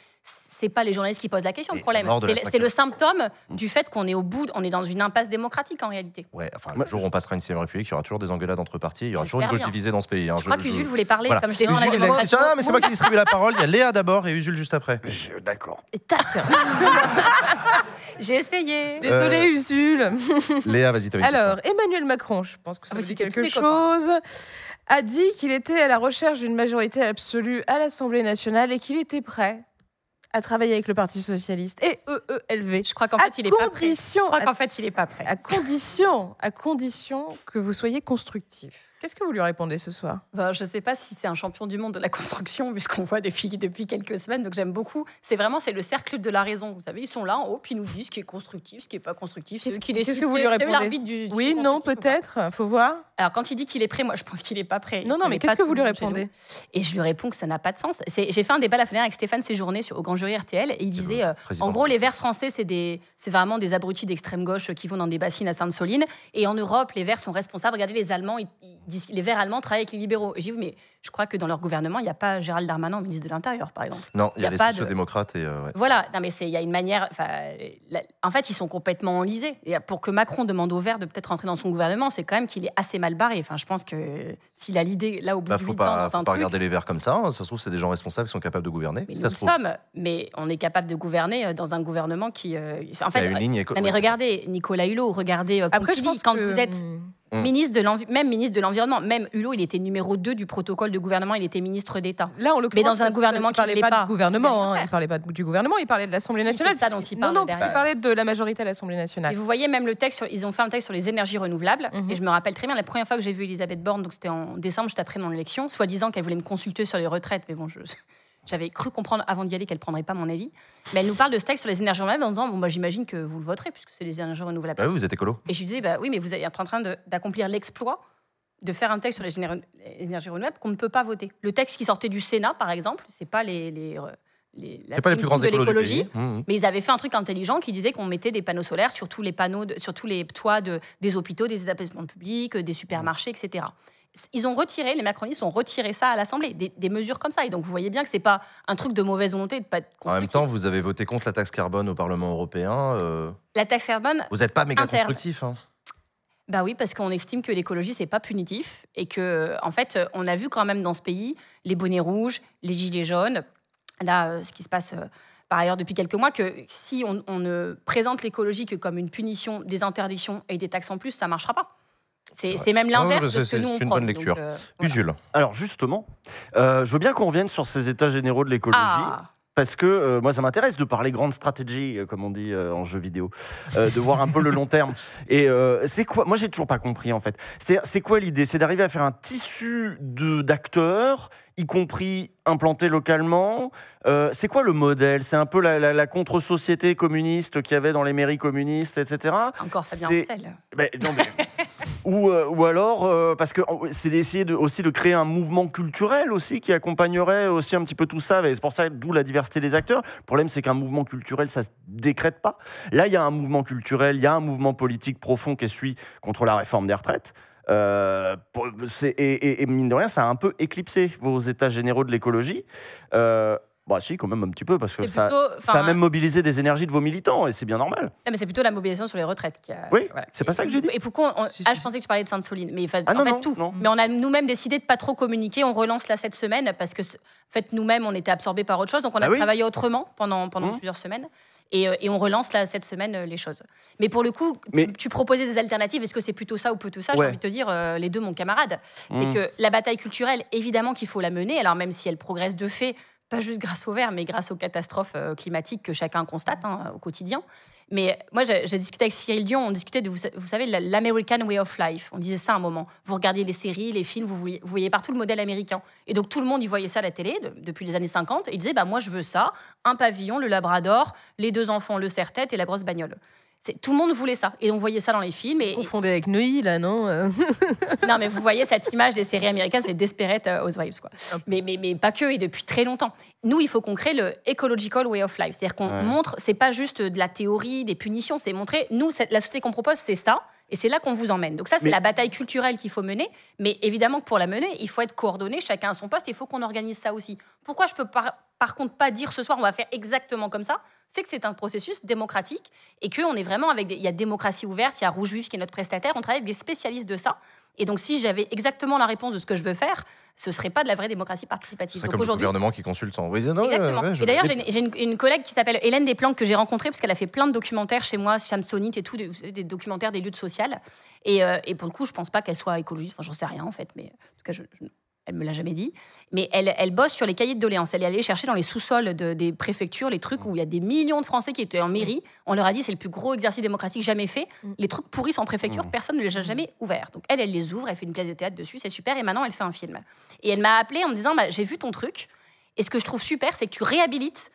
S2: c'est pas les journalistes qui posent la question, le problème. C'est le symptôme du fait qu'on est au bout, on est dans une impasse démocratique en réalité.
S1: Ouais, enfin, le jour où on passera une 6 République, il y aura toujours des engueulades entre partis, il y aura toujours une gauche
S2: bien.
S1: divisée dans ce pays. hein.
S2: Je crois que Jules voulait parler,
S1: Voilà.
S2: comme je l'ai dit, la démocratie.
S1: Ah, mais c'est moi qui distribue la parole. Il y a Léa d'abord et Usul juste après.
S3: Je- D'accord.
S4: Et tac (laughs)
S2: J'ai essayé.
S4: Désolé,
S1: Euh,
S4: Usul. (laughs)
S1: Léa, vas-y,
S4: Alors, Emmanuel Macron, je pense que ça
S2: Ah,
S4: vous dit quelque chose, a dit qu'il était à la recherche d'une majorité absolue à l'Assemblée nationale et qu'il était prêt à travailler avec le Parti socialiste et E EELV.
S2: Je crois qu'en fait, il est pas prêt. Je
S4: condition,
S2: crois qu'en fait, il est pas prêt.
S4: à condition, à condition que vous soyez constructif. Qu'est-ce que vous lui répondez ce soir?
S2: Ben, je ne sais pas si c'est un champion du monde de la construction, (laughs) puisqu'on voit depuis, depuis quelques semaines. Donc j'aime beaucoup. C'est vraiment c'est le cercle de la raison. Vous savez, ils sont là en haut, puis ils nous disent ce qui est constructif, ce qui n'est pas constructif.
S4: Qu'est-ce
S2: C'est
S4: qu'est-ce
S2: décident.
S4: que vous
S2: C'est-
S4: lui
S2: c'est
S4: répondez?
S2: l'arbitre du- du
S4: Oui, non,
S2: constructif ou pas.
S4: peut-être, faut voir.
S2: Alors quand il dit qu'il est prêt, moi je pense qu'il n'est pas prêt.
S4: Non, non,
S2: Il
S4: mais
S2: est
S4: qu'est-ce que vous lui répondez
S2: Et je lui réponds que ça n'a pas de sens. C'est- J'ai fait un débat la dernière avec Stéphane Séjourné sur, au Grand Jury RTL et il disait, euh, en gros, les Verts français, c'est des, c'est vraiment des abrutis d'extrême gauche qui vont dans des bassines à Sainte-Soline. Et en Europe, les Verts sont responsables. Regardez, les Allemands, ils, ils disent, les Verts allemands travaillent avec les libéraux. Et j'ai dit, oui, mais je crois que dans leur gouvernement, il n'y a pas Gérald Darmanin, ministre de l'Intérieur, par exemple.
S1: Non, il y
S2: y
S1: a, les
S2: de-
S1: sociodémocrates et. euh, ouais.
S2: Voilà, non mais il y a une manière. la- En fait, ils sont complètement enlisés. Et pour que Macron demande aux Verts de peut-être rentrer dans son gouvernement, c'est quand même qu'il est assez mal barré. Enfin, je pense que s'il a l'idée là au bout
S1: Bah,
S2: de
S1: faut
S2: 8 ans
S1: pas, faut
S2: un
S1: pas
S2: truc,
S1: regarder les verts comme ça. hein. Ça se trouve, c'est des gens responsables qui sont capables de gouverner.
S2: mais nous
S1: se
S2: sommes. Mais on est capable de gouverner euh, dans un gouvernement qui, euh, en
S1: Il y a
S2: fait,
S1: une ligne éco-
S2: non mais regardez Nicolas Hulot, regardez
S4: Après, je pense
S2: quand
S4: que...
S2: vous êtes
S1: Mm.
S2: ministre de même ministre de l'environnement, même Hulot, il était numéro 2 du protocole de gouvernement, il était ministre d'État.
S4: Là, en
S2: Mais dans un gouvernement
S4: il
S2: qui
S4: parlait
S2: ne l'est
S4: pas,
S2: pas.
S4: du gouvernement.
S2: Il
S4: hein, il parlait pas du gouvernement, il parlait de l'Assemblée
S2: Si,
S4: nationale.
S2: c'est ça dont il parle,
S4: Non, non, parce qu'il
S2: derrière.
S4: parlait de la majorité à l'Assemblée
S2: Et
S4: nationale.
S2: vous voyez même le texte, sur- ils ont fait un texte sur les énergies renouvelables.
S4: Mhm.
S2: Et je me rappelle très bien la première fois que j'ai vu Elisabeth Borne, donc c'était en décembre, juste après mon élection, soi-disant qu'elle voulait me consulter sur les retraites. Mais bon, je- j'avais cru comprendre avant d'y aller qu'elle prendrait pas mon avis. Mais elle nous parle de ce texte sur les énergies renouvelables en disant bon bah j'imagine que vous le voterez puisque c'est les énergies renouvelables.
S1: Bah oui, vous êtes écolo.
S2: Et je lui disais bah oui mais vous êtes en train d'accomplir l'exploit de faire un texte sur les, les énergies renouvelables qu'on ne peut pas voter. Le texte qui sortait du Sénat par exemple, c'est pas les, les, les, la
S1: C'est pas les plus grands
S2: de l'écologie.
S1: pays. Mhm.
S2: Mais ils avaient fait un truc intelligent qui disait qu'on mettait des panneaux solaires sur tous les panneaux, de- sur tous les toits de, des hôpitaux, des établissements publics, des supermarchés, etc. Ils ont retiré, les macronistes ont retiré ça à l'Assemblée, des, des mesures comme ça. Et donc vous voyez bien que c'est pas un truc de mauvaise volonté de pas être
S1: En même temps, vous avez voté contre la taxe carbone au Parlement européen. euh,
S2: la taxe carbone,
S1: Vous n'êtes pas méga
S2: Interne.
S1: constructif. hein.
S2: bah oui, parce qu'on estime que l'écologie c'est pas punitif et que en fait on a vu quand même dans ce pays les bonnets rouges, les gilets jaunes, là euh, ce qui se passe. euh, par ailleurs, depuis quelques mois, que si on, on ne présente l'écologie que comme une punition, des interdictions et des taxes en plus, ça marchera pas. C'est c'est même l'inverse
S1: Ouais,
S2: de
S1: c'est-
S2: ce que nous on
S1: une
S2: prône.
S1: bonne
S2: Donc,
S1: lecture.
S2: euh, voilà.
S1: Usul.
S3: Alors justement, euh, je veux bien qu'on revienne sur ces états généraux de l'écologie.
S2: Ah,
S3: Parce que euh, moi, ça m'intéresse de parler grande stratégie, euh, comme on dit euh, en jeu vidéo, euh, de voir un peu le long (laughs) terme. Et euh, c'est quoi Moi, j'ai toujours pas compris en fait. C'est c'est quoi l'idée? C'est d'arriver à faire un tissu de d'acteurs, y compris implantés localement. Euh, c'est quoi le modèle? C'est un peu la, la- la contre-société communiste qu'il y avait dans les mairies communistes, etc.
S2: encore Fabien Roussel.
S3: Ben, non, mais- (laughs) ou, euh, ou alors, euh, parce que c'est d'essayer de, aussi de créer un mouvement culturel aussi qui accompagnerait aussi un petit peu tout ça. Et c'est pour ça, d'où la diversité des acteurs. Le problème, c'est qu'un mouvement culturel, ça se décrète pas. Là, il y a un mouvement culturel, il y a un mouvement politique profond qui est celui contre la réforme des retraites. Euh, et, et- et mine de rien, ça a un peu éclipsé vos états généraux de l'écologie. Euh, bah si, quand même un petit peu, parce que ça,
S2: plutôt,
S3: ça a même mobilisé des énergies de vos militants, et c'est bien normal.
S2: non, mais c'est plutôt la mobilisation sur les retraites. Qui a,
S3: Oui, c'est pas ça que j'ai dit.
S2: Et pourquoi on- Ah, je pensais que tu parlais de Sainte-Soline, mais enfin,
S3: Ah
S2: en
S3: non,
S2: fait
S3: non,
S2: tout.
S3: non.
S2: Mais on a nous-mêmes décidé de pas trop communiquer. On relance là cette semaine parce que, en fait, nous-mêmes, on était absorbés par autre chose. Donc, on a
S3: Ah oui
S2: travaillé autrement pendant, pendant
S3: Mmh.
S2: plusieurs semaines. Et, euh, et on relance là cette semaine euh, les choses. Mais pour le coup,
S3: Mais-
S2: tu, tu proposais des alternatives. Est-ce que c'est plutôt ça ou plutôt ça? J'ai
S3: Ouais.
S2: envie de te dire euh, les deux, mon camarade.
S3: Mmh.
S2: C'est que la bataille culturelle, évidemment qu'il faut la mener. Alors, même si elle progresse de fait, pas juste grâce au verre, mais grâce aux catastrophes climatiques que chacun constate hein, au quotidien. Mais moi, j'ai discuté avec Cyril Dion, on discutait de, vous, sa- vous savez, la- l'American Way of Life. On disait ça à un moment. Vous regardiez les séries, les films, vous voyez, partout le modèle américain. Et donc, tout le monde y voyait ça à la télé de- depuis les années 50. Et il disait, bah, moi, je veux ça. Un pavillon, le labrador, les deux enfants, le serre-tête et la grosse bagnole. C'est- Tout le monde voulait ça. Et on voyait ça dans les films. Et,
S4: Confondé avec Neuilly, là, non Euh, (laughs)
S2: non, mais vous voyez cette image des séries américaines, c'est Desperate euh, Housewives, quoi. Mais, mais, mais pas que, et depuis très longtemps. Nous, il faut qu'on crée le ecological way of life. C'est-à-dire qu'on
S3: Ouais.
S2: montre, c'est pas juste de la théorie, des punitions, c'est montrer, nous, la société qu'on propose, c'est ça. Et c'est là qu'on vous emmène. Donc ça, c'est
S3: Mais-
S2: la bataille culturelle qu'il faut mener. Mais évidemment que pour la mener, il faut être coordonné, chacun à son poste. Il faut qu'on organise ça aussi. Pourquoi je peux par, par contre pas dire ce soir on va faire exactement comme ça C'est que c'est un processus démocratique et qu'on est vraiment avec des, il y a démocratie ouverte, il y a Rouge Juif qui est notre prestataire. On travaille avec des spécialistes de ça. Et donc si j'avais exactement la réponse de ce que je veux faire, ce serait pas de la vraie démocratie
S1: C'est
S2: participative. Donc
S1: comme le gouvernement qui consulte sans. Oui, non,
S2: Exactement.
S1: ouais, je-
S2: et d'ailleurs, j'ai une, j'ai une- une collègue qui s'appelle Hélène Desplanques que j'ai rencontrée parce qu'elle a fait plein de documentaires chez moi, Chamsonite et tout, des, documentaires des luttes sociales. Et, euh, et pour le coup, je pense pas qu'elle soit écologiste. Enfin, j'en sais rien en fait, mais en tout cas, je, je- elle me l'a jamais dit. Mais elle, elle bosse sur les cahiers de doléances. Elle est allée chercher dans les sous-sols de- des préfectures les trucs où il y a des millions de Français qui étaient en mairie. On leur a dit c'est le plus gros exercice démocratique jamais fait.
S4: Mm.
S2: Les trucs pourrissent en préfecture, personne ne les a jamais ouverts. Donc elle, elle les ouvre, elle fait une pièce de théâtre dessus, c'est super. Et maintenant, elle fait un film. Et elle m'a appelé en me disant bah, j'ai vu ton truc. Et ce que je trouve super, c'est que tu réhabilites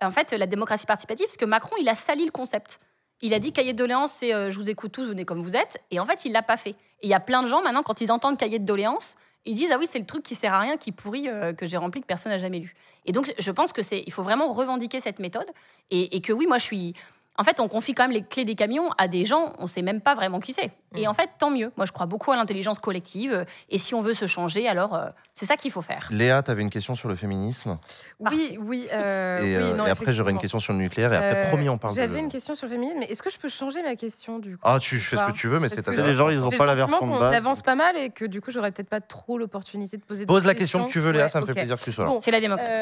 S2: en fait la démocratie participative, parce que Macron, il a sali le concept. Il a dit cahier de doléances, c'est euh, je vous écoute tous, venez comme vous êtes. Et en fait, il l'a pas fait. Et il y a plein de gens maintenant, quand ils entendent cahier de doléances, ils disent ah oui, c'est le truc qui sert à rien, qui pourrit, euh, que j'ai rempli, que personne n'a jamais lu. Et donc, je pense que c'est, il faut vraiment revendiquer cette méthode et, et que oui, moi, je suis. En fait, on confie quand même les clés des camions à des gens, on sait même pas vraiment qui c'est. Et en fait, tant mieux. Moi, je crois beaucoup à l'intelligence collective. Et si on veut se changer, alors euh, c'est ça qu'il faut faire.
S1: Léa, tu avais une question sur le féminisme.
S4: Oui, oui. euh,
S1: et,
S4: oui,
S1: euh,
S4: non,
S1: et après, j'aurai une question sur le nucléaire. Et après,
S4: Euh,
S1: promis, on parle de.
S4: J'avais une question sur le féminisme, mais est-ce que je peux changer ma question du coup?
S1: Ah, tu fais ce que tu veux, mais c'est
S4: que-
S1: ta
S3: Les gens, ils n'ont pas la version de
S4: qu'on
S3: base.
S4: avance pas mal et que du coup, j'aurais peut-être pas trop l'opportunité de poser.
S1: Pose la question que tu veux, Léa, ça me fait plaisir que tu sois là.
S2: C'est la démocratie.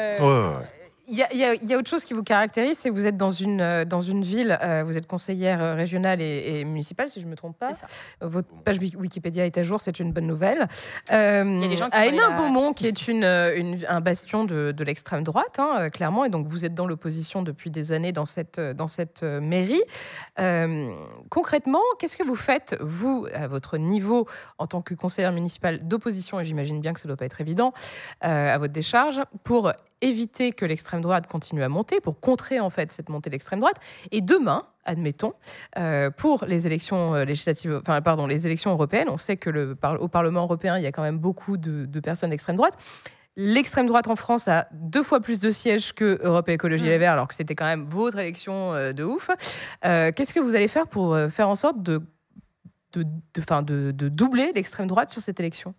S4: Il y, a- y y autre chose qui vous caractérise, c'est que vous êtes dans une, euh, dans une ville, euh, vous êtes conseillère euh, régionale et, et municipale, si je ne me trompe pas. Votre page Wik- Wikipédia est à jour, c'est une bonne nouvelle. Euh,
S2: Il y a
S4: à Hénin-Beaumont, qui est une, une- un bastion de, de l'extrême droite, hein, clairement, et donc vous êtes dans l'opposition depuis des années dans cette, dans cette mairie. Euh, concrètement, qu'est-ce que vous faites, vous, à votre niveau, en tant que conseillère municipale d'opposition, et j'imagine bien que ça ne doit pas être évident, à votre décharge, pour éviter que l'extrême droite continue à monter, pour contrer en fait cette montée de l'extrême droite. Et demain, admettons, euh, pour les élections euh, législatives, enfin pardon, les élections européennes, on sait que le, au Parlement européen, il y a quand même beaucoup de, de personnes d'extrême droite. L'extrême droite en France a deux fois plus de sièges que Europe Écologie
S2: Mm.
S4: Les Verts, alors que c'était quand même votre élection euh, de ouf. Euh, Qu'est-ce que vous allez faire pour faire en sorte de, de, de doubler l'extrême droite sur cette élection?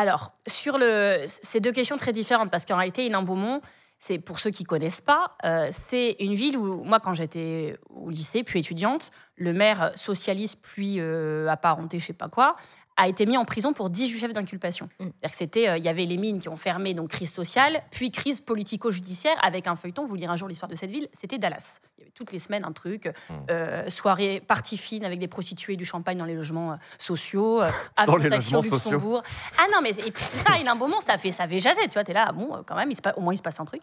S2: Alors, sur le, c'est deux questions très différentes parce qu'en réalité, Hénin-Beaumont, c'est pour ceux qui connaissent pas, euh, c'est une ville où moi, quand j'étais au lycée puis étudiante, le maire socialiste puis euh, apparenté, je sais pas quoi, a été mis en prison pour 18 chefs d'inculpation.
S4: Mm.
S2: Euh, il y avait les mines qui ont fermé, donc crise sociale, puis crise politico-judiciaire avec un feuilleton. Vous lirez un jour l'histoire de cette ville. C'était Dallas. Il y avait toutes les semaines un truc,
S1: Mm.
S2: euh, soirée partie fine avec des prostituées, du champagne dans les logements euh, sociaux, euh, (laughs)
S3: Dans les logements sociaux.
S2: Luxembourg. Ah non, mais et puis ça, il a un moment, ça fait, ça fait jaser. Tu vois, t'es là, bon, euh, quand même, il se passe- au moins il se passe un truc.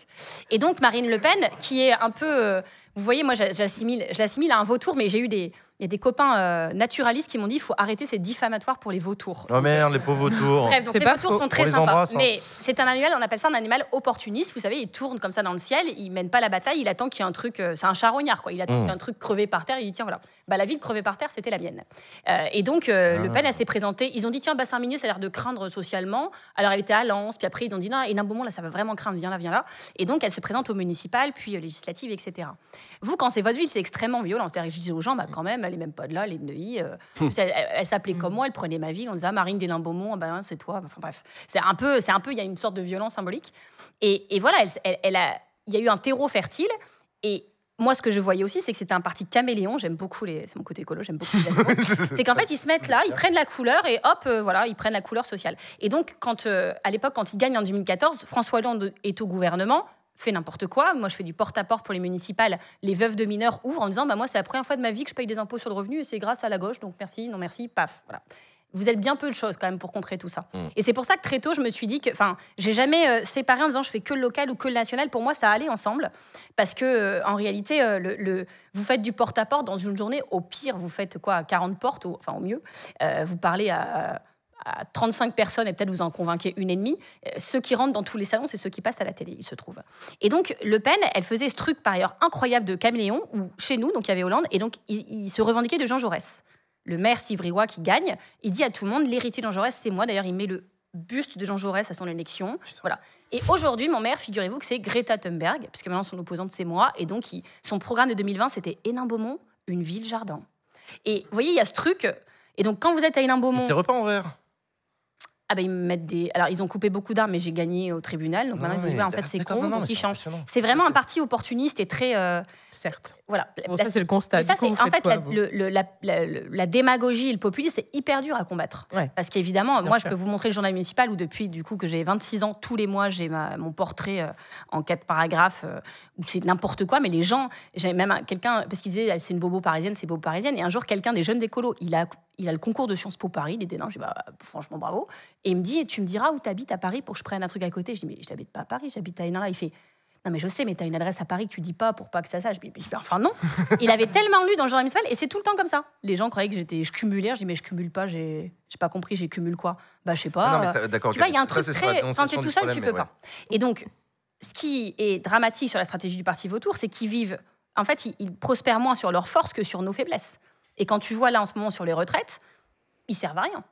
S2: Et donc Marine Le Pen, qui est un peu, euh, vous voyez, moi, j'a- j'assimile, je l'assimile à un vautour, mais j'ai eu des, il y a des copains euh, naturalistes qui m'ont dit, il faut arrêter, c'est diffamatoire pour les vautours.
S1: Oh merde, les pauvres vautours.
S2: Bref, donc
S4: C'est
S2: les
S4: pas
S2: vautours
S4: faux.
S2: sont
S1: On
S2: très
S1: les
S2: sympas.
S1: embrasse, hein.
S2: Mais c'est un animal, on appelle ça un animal opportuniste. Vous savez, il tourne comme ça dans le ciel, il mène pas la bataille, il attend qu'il y ait un truc. euh, c'est un charognard, quoi. Il attend
S1: Mm.
S2: qu'il y ait un truc crevé par terre, il dit tiens, voilà. Bah, la ville crevée par terre, c'était la mienne. Euh, et donc, euh, Le
S1: Ah.
S2: Pen, elle s'est présentée. Ils ont dit tiens, bassin minier, ça a l'air de craindre socialement. Alors, elle était à Lens, puis après, ils ont dit non, et d'un moment, là, ça va vraiment craindre, viens là, viens là. Et donc, elle se présente au municipal, puis euh, législative, etc. Vous, quand c'est votre ville, c'est extrêmement violent. C'est-à-dire, que je disais aux gens, bah, quand même, elle est même pas de là, elle est de Neuilly. euh,
S1: Hum.
S2: elle, s'appelait comme moi, elle prenait ma ville. On disait, ah, Marine des Beaumont, ah ben, c'est toi. Enfin bref, c'est un peu, c'est un peu, il y a une sorte de violence symbolique. Et, et voilà, elle, elle- elle a, il y a eu un terreau fertile. Et moi, ce que je voyais aussi, c'est que c'était un parti caméléon. J'aime beaucoup les, c'est mon côté écolo, j'aime beaucoup les (laughs) c'est qu'en fait, ils se mettent là, ils prennent la couleur et hop, euh, voilà, ils prennent la couleur sociale. Et donc, quand, euh, à l'époque, quand ils gagnent en 2014, François Hollande est au gouvernement, fait n'importe quoi. Moi, je fais du porte-à-porte pour les municipales. Les veuves de mineurs ouvrent en disant, bah, moi, c'est la première fois de ma vie que je paye des impôts sur le revenu et c'est grâce à la gauche, donc merci, non merci, paf, voilà. Vous êtes bien peu de choses quand même pour contrer tout ça.
S1: Mm.
S2: Et c'est pour ça que très tôt, je me suis dit que, enfin, j'ai jamais euh, séparé en disant je fais que le local ou que le national. Pour moi, ça allait ensemble parce que euh, en réalité, euh, le, le- vous faites du porte-à-porte dans une journée. Au pire, vous faites quoi 40 portes, au- enfin au mieux. Vous parlez à, à 35 personnes et peut-être vous en convainquez une et demie. Ceux qui rentrent dans tous les salons, c'est ceux qui passent à la télé, il se trouve. Et donc, Le Pen, elle faisait ce truc par ailleurs incroyable de caméléon, où chez nous, donc il y avait Hollande, et donc il, il se revendiquait de Jean Jaurès. Le maire Steve Briouat qui gagne, il dit à tout le monde, l'héritier de Jean Jaurès, c'est moi. D'ailleurs, il met le buste de Jean Jaurès à son élection. Voilà. Et aujourd'hui, mon maire, figurez-vous que c'est Greta Thunberg, puisque maintenant son opposante, c'est moi. Et donc, il- son programme de 2020, c'était Hénin-Beaumont, une ville-jardin. Et vous voyez, il y a ce truc. Et donc, quand vous êtes à Hénin
S1: Et
S2: Beaumont,
S1: Ces repas en verre.
S2: ah ben ils me mettent des. Alors, ils ont coupé beaucoup d'arbres, mais j'ai gagné au tribunal. Donc
S1: Non,
S2: maintenant, ils ouais, en fait, c'est con, donc ils
S1: c'est
S2: changent. C'est vraiment un parti opportuniste et très. euh,
S4: Certes.
S2: Voilà.
S4: Bon,
S2: La-
S4: ça, c'est le constat.
S2: ça,
S4: coup,
S2: en fait
S4: quoi,
S2: la,
S4: vous
S2: le- le- la, la- le- la démagogie et le populisme, c'est hyper dur à combattre.
S4: Ouais.
S2: Parce qu'évidemment, moi,
S4: sûr.
S2: je peux vous montrer le journal municipal où depuis du coup que j'ai 26 ans, tous les mois, j'ai mon portrait euh, en quatre paragraphes euh, où c'est n'importe quoi. Mais les gens, j'avais même un- quelqu'un parce qu'il disait c'est une bobo parisienne, c'est bobo parisienne. Et un jour, quelqu'un des jeunes d'écolo, il a il a le concours de Sciences Po Paris, il était là, je dis bah, franchement bravo. Et il me dit tu me diras où tu habites à Paris pour que je prenne un truc à côté? Je dis mais je n'habite pas à Paris, j'habite à Hénin. Il fait non mais je sais, mais tu as une adresse à Paris que tu dis pas pour pas que ça sache. Enfin non. Il avait tellement lu dans le journal municipal et c'est tout le temps comme ça. Les gens croyaient que j'étais, je cumulais. Je dis mais je cumule pas. J'ai, j'ai pas compris. J'ai cumule quoi? Bah je sais pas.
S1: Ah non, mais ça- d'accord.
S2: tu vois, il y a un truc très. Quand
S1: dénonciation
S2: tu es
S1: du
S2: tout seul, tu peux
S1: ouais.
S2: pas. Et donc, ce qui est dramatique sur la stratégie du parti Vautour, c'est qu'ils vivent. En fait, ils, ils prospèrent moins sur leurs forces que sur nos faiblesses. Et quand tu vois là en ce moment sur les retraites, ils servent à rien.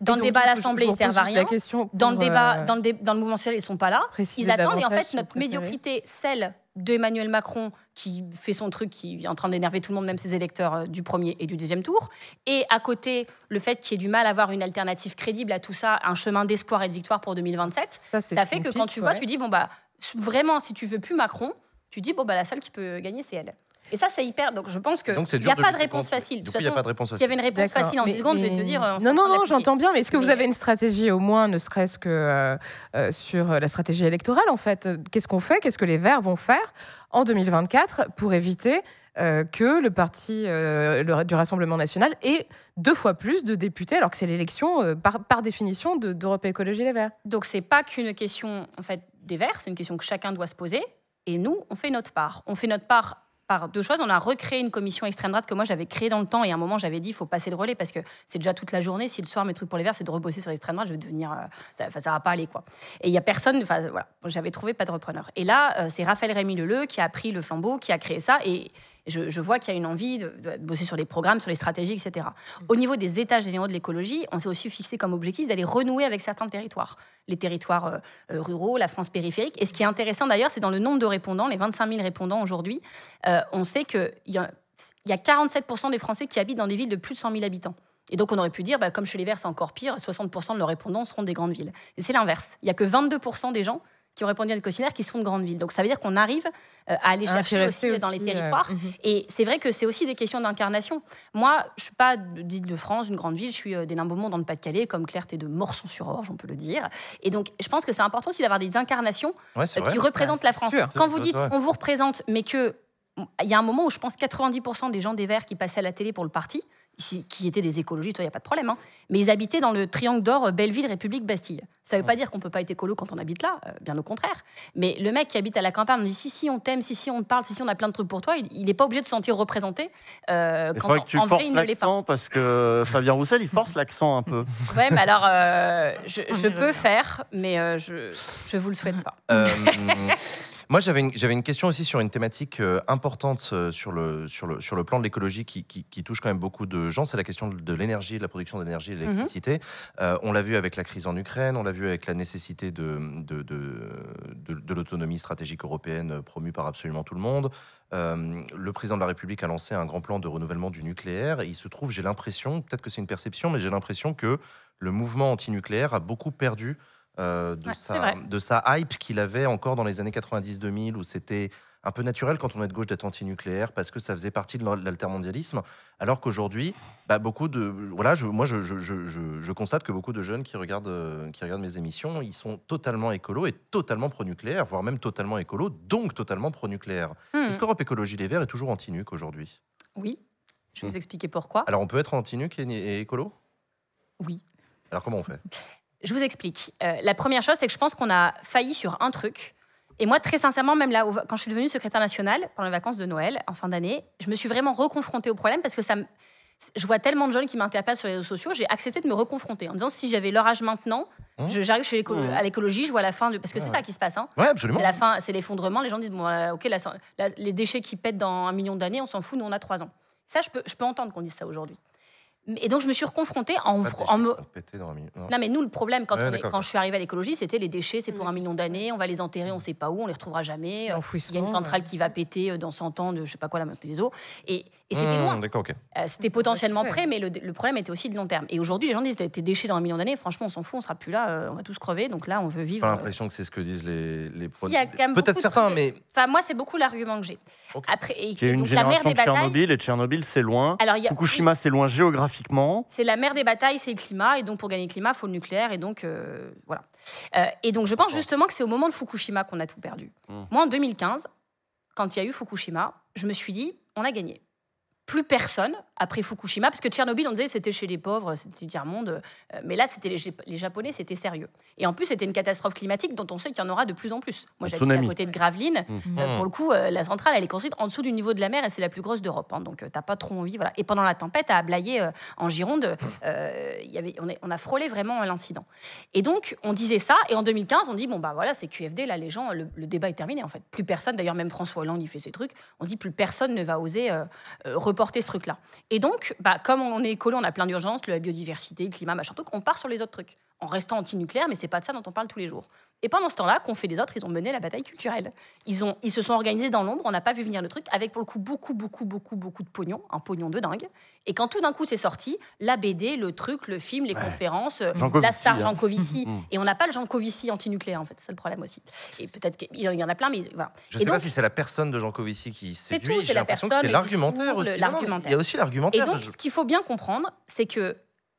S2: Dans le débat à l'Assemblée, ils
S4: repose
S2: servent à rien.
S4: question
S2: Dans le débat, dans le, dé- dans le mouvement social, ils sont pas là. Ils attendent et en fait notre médiocrité, celle d'Emmanuel Macron qui fait son truc, qui est en train d'énerver tout le monde, même ses électeurs euh, du premier et du deuxième tour, et à côté le fait qu'il y ait du mal à avoir une alternative crédible à tout ça, un chemin d'espoir et de victoire pour 2027,
S4: Ça,
S2: fait que quand
S4: piste,
S2: tu vois,
S4: ouais.
S2: tu dis bon bah vraiment si tu veux plus Macron, tu dis bon bah la seule qui peut gagner c'est elle. Et ça c'est hyper. Donc je pense que
S1: Donc c'est
S2: il n'y a
S1: de
S2: pas de réponse facile. De
S1: Du
S2: toute
S1: coup, il n'y a
S2: façon,
S1: pas de réponse
S2: s'il y avait une réponse facile en
S4: mais-
S2: 10 secondes, je vais te dire. euh,
S4: Non, non, non, j'entends bien. Mais est-ce que vous avez une stratégie au moins, ne serait-ce que euh, euh, sur la stratégie électorale en fait? Qu'est-ce qu'on fait? Qu'est-ce que les Verts vont faire en 2024 pour éviter euh, que le parti euh, le- du Rassemblement national ait deux fois plus de députés alors que c'est l'élection euh, par, par définition de- d'Europe Écologie Les Verts?
S2: Donc c'est pas qu'une question en fait des Verts, c'est une question que chacun doit se poser. Et nous, on fait notre part. On fait notre part par deux choses. On a recréé une commission extrême droite que moi j'avais créée dans le temps et à un moment j'avais dit il faut passer le relais parce que c'est déjà toute la journée. Si le soir mes trucs pour les Verts c'est de rebosser sur l'extrême droite, je vais devenir euh, ça, ça va pas aller quoi. Et il y a personne. Enfin voilà, j'avais trouvé pas de repreneur. Et là euh, c'est Raphaël Rémy Leleu qui a pris le flambeau, qui a créé ça et je, je vois qu'il y a une envie de, de bosser sur les programmes, sur les stratégies, etc. Au niveau des états généraux de l'écologie, on s'est aussi fixé comme objectif d'aller renouer avec certains territoires. Les territoires euh, euh, ruraux, la France périphérique. Et ce qui est intéressant d'ailleurs, c'est dans le nombre de répondants, les 25 000 répondants aujourd'hui, euh, on sait qu'il y a, il y a 47% des Français qui habitent dans des villes de plus de 100 000 habitants. Et donc on aurait pu dire, bah, comme chez les Verts, c'est encore pire, 60% de leurs répondants seront des grandes villes. Et c'est l'inverse. Il n'y a que 22% des gens qui ont répondu à notre questionnaire qui sont de grandes villes. Donc ça veut dire qu'on arrive euh, à aller chercher
S4: Intéresser
S2: aussi, dans les
S4: euh,
S2: territoires.
S4: mhm.
S2: Et c'est vrai que c'est aussi des questions d'incarnation. Moi, je suis pas d'Île-de-France, une grande ville, je suis euh, des Beaumont dans le Pas-de-Calais, comme Claire, t'es de Morson-sur-Orge, on peut le dire. Et donc, je pense que c'est important aussi d'avoir des incarnations
S1: Ouais, c'est
S2: euh,
S1: vrai.
S2: qui représentent
S4: Ah,
S2: la France.
S4: sûr.
S2: Quand vous dites on vous représente, mais que il y a un moment où je pense 90% des gens des Verts qui passaient à la télé pour le parti, qui étaient des écologistes, il n'y a pas de problème, hein, mais ils habitaient dans le triangle d'or euh, Belleville, République, Bastille. Ça ne veut pas dire qu'on ne peut pas être écolo quand on habite là, euh, bien au contraire. Mais le mec qui habite à la campagne me dit si, si, on t'aime, si, si, on te parle, si, si, on a plein de trucs pour toi, il n'est pas obligé de se sentir représenté. euh,
S3: Il
S2: quand en-
S3: que tu
S2: en vrai,
S3: forces
S2: il ne l'est pas.
S3: l'accent parce que Fabien Roussel, il force l'accent un peu. (laughs)
S2: Ouais, mais alors, euh, je,
S6: On
S2: je peux faire, mais euh, je ne vous le souhaite pas. (laughs)
S1: Moi, j'avais une, j'avais une question aussi sur une thématique euh, importante euh, sur le, sur, le, sur le plan de l'écologie qui, qui, qui touche quand même beaucoup de gens. C'est la question de, l'énergie, de la production d'énergie et de l'électricité. Euh, on l'a vu avec la crise en Ukraine, on l'a vu avec la nécessité de, de, de, de- de l'autonomie stratégique européenne promue par absolument tout le monde. Euh, le président de la République a lancé un grand plan de renouvellement du nucléaire. Et il se trouve, j'ai l'impression, peut-être que c'est une perception, mais j'ai l'impression que le mouvement anti-nucléaire a beaucoup perdu euh, de,
S2: Ouais,
S1: sa,
S2: vrai.
S1: de sa hype qu'il avait encore dans les années 90-2000, où c'était un peu naturel quand on est de gauche d'être anti-nucléaire parce que ça faisait partie de l'altermondialisme. Alors qu'aujourd'hui, bah, beaucoup de. Voilà, je, moi, je, constate que beaucoup de jeunes qui regardent, euh, qui regardent mes émissions, ils sont totalement écolos et totalement pro-nucléaire, voire même totalement écolos, donc totalement pro-nucléaire.
S2: Hmm.
S1: Est-ce qu'Europe Écologie Les Verts est toujours anti-nuc aujourd'hui?
S2: Oui, je vais vous expliquer pourquoi.
S1: Alors, on peut être anti-nuc et, et écolo?
S2: Oui.
S1: Alors, comment on fait?
S2: Je vous explique. Euh, la première chose, c'est que je pense qu'on a failli sur un truc. Et moi, très sincèrement, même là, quand je suis devenue secrétaire nationale pendant les vacances de Noël, en fin d'année, je me suis vraiment reconfrontée au problème parce que ça me- je vois tellement de jeunes qui m'interpellent sur les réseaux sociaux, j'ai accepté de me reconfronter en me disant si j'avais leur âge maintenant,
S1: Mmh.
S2: je- j'arrive chez l'éco-
S3: Mmh.
S2: à l'écologie, je vois la fin de. Parce que c'est
S1: Ouais.
S2: ça qui se passe. Hein.
S1: Ouais, absolument.
S2: C'est la fin, c'est l'effondrement. Les gens disent bon, euh, ok, la- la- les déchets qui pètent dans un million d'années, on s'en fout, nous on a trois ans. Ça, je peux, je peux entendre qu'on dise ça aujourd'hui. Et donc, je me suis reconfrontée en, en me-
S1: dans. Non.
S2: Non, mais nous, le problème, quand,
S1: Ouais,
S2: on est-
S1: d'accord.
S2: quand je suis arrivée à l'écologie, c'était les déchets, c'est pour
S4: Oui,
S2: un million d'années, on va les enterrer, on ne sait pas où, on les retrouvera jamais. Il y a une centrale
S4: ouais.
S2: qui va péter euh, dans 100 ans de je sais pas quoi, la montée des eaux. Et, et c'était
S1: Mmh,
S2: loin.
S1: D'accord, ok.
S2: Euh, c'était potentiellement prêt, mais le, le problème était aussi de long terme. Et aujourd'hui, les gens disent tes déchets dans un million d'années, franchement, on s'en fout, on sera plus là, euh, on va tous crever. Donc là, on veut
S1: J'ai
S2: vivre.
S1: pas
S2: euh,
S1: l'impression que c'est ce que disent les, les
S2: beaucoup
S1: Peut-être certains, mais
S2: Enfin, moi, c'est beaucoup l'argument que j'ai. Après, et,
S3: Il y a une
S2: donc, la mère
S3: génération
S2: des
S3: de. Tchernobyl, et Tchernobyl, c'est loin.
S2: Alors, il y a-
S3: Fukushima, c'est loin géographiquement.
S2: C'est la mère des batailles, c'est le climat, et donc pour gagner le climat, il faut le nucléaire, et donc euh, voilà. Euh, et donc je pense justement que c'est au moment de Fukushima qu'on a tout perdu.
S3: Mm.
S2: Moi, en 2015, quand il y a eu Fukushima, je me suis dit, on a gagné. Plus personne après Fukushima, parce que Tchernobyl, on disait c'était chez les pauvres, c'était tiers monde, euh, mais là c'était les, Jap- les Japonais, c'était sérieux. Et en plus, c'était une catastrophe climatique dont on sait qu'il y en aura de plus en plus. Moi, j'habite à côté de Gravelines.
S3: Mm.
S2: Euh, pour le coup, euh, la centrale, elle est construite en dessous du niveau de la mer et c'est la plus grosse d'Europe. hein, donc, euh, t'as pas trop envie. Voilà. Et pendant la tempête, à Ablaye, en Gironde, il y avait, on, est- on a frôlé vraiment l'incident. Et donc, on disait ça. Et en 2015, on dit bon, bah voilà, c'est QFD. Là, les gens, le, le débat est terminé, en fait. Plus personne, d'ailleurs, même François Hollande, il fait ses trucs. On dit plus personne ne va oser reporter ce truc-là. Et donc, bah, comme on est écolo, on a plein d'urgences, la biodiversité, le climat, machin truc, on part sur les autres trucs. En restant anti-nucléaire, mais c'est pas de ça dont on parle tous les jours. Et pendant ce temps-là, qu'on fait les autres, ils ont mené la bataille culturelle. Ils, ont, ils se sont organisés dans l'ombre, on n'a pas vu venir le truc, avec pour le coup beaucoup, beaucoup, beaucoup, beaucoup de pognon, un pognon de dingue. Et quand tout d'un coup c'est sorti, la BD, le truc, le film, les conférences, euh,
S3: Jean
S2: la star
S3: hein.
S2: Jean Covici. (laughs)
S3: Mm.
S2: et on n'a pas le Jean Covici anti-nucléaire, en fait, c'est le problème aussi. Et peut-être qu'il y en a plein, mais voilà.
S1: je
S2: Et
S1: sais
S2: donc-
S1: pas si c'est la personne de Jean Covici qui
S2: C'est
S1: séduit.
S2: tout, c'est
S1: J'ai
S2: la
S1: l'impression que
S2: personne,
S1: c'est l'argumentaire aussi. Non. Il y a aussi
S2: Et
S1: l'argumentaire.
S2: donc,
S1: Je-
S2: ce qu'il faut bien comprendre, c'est que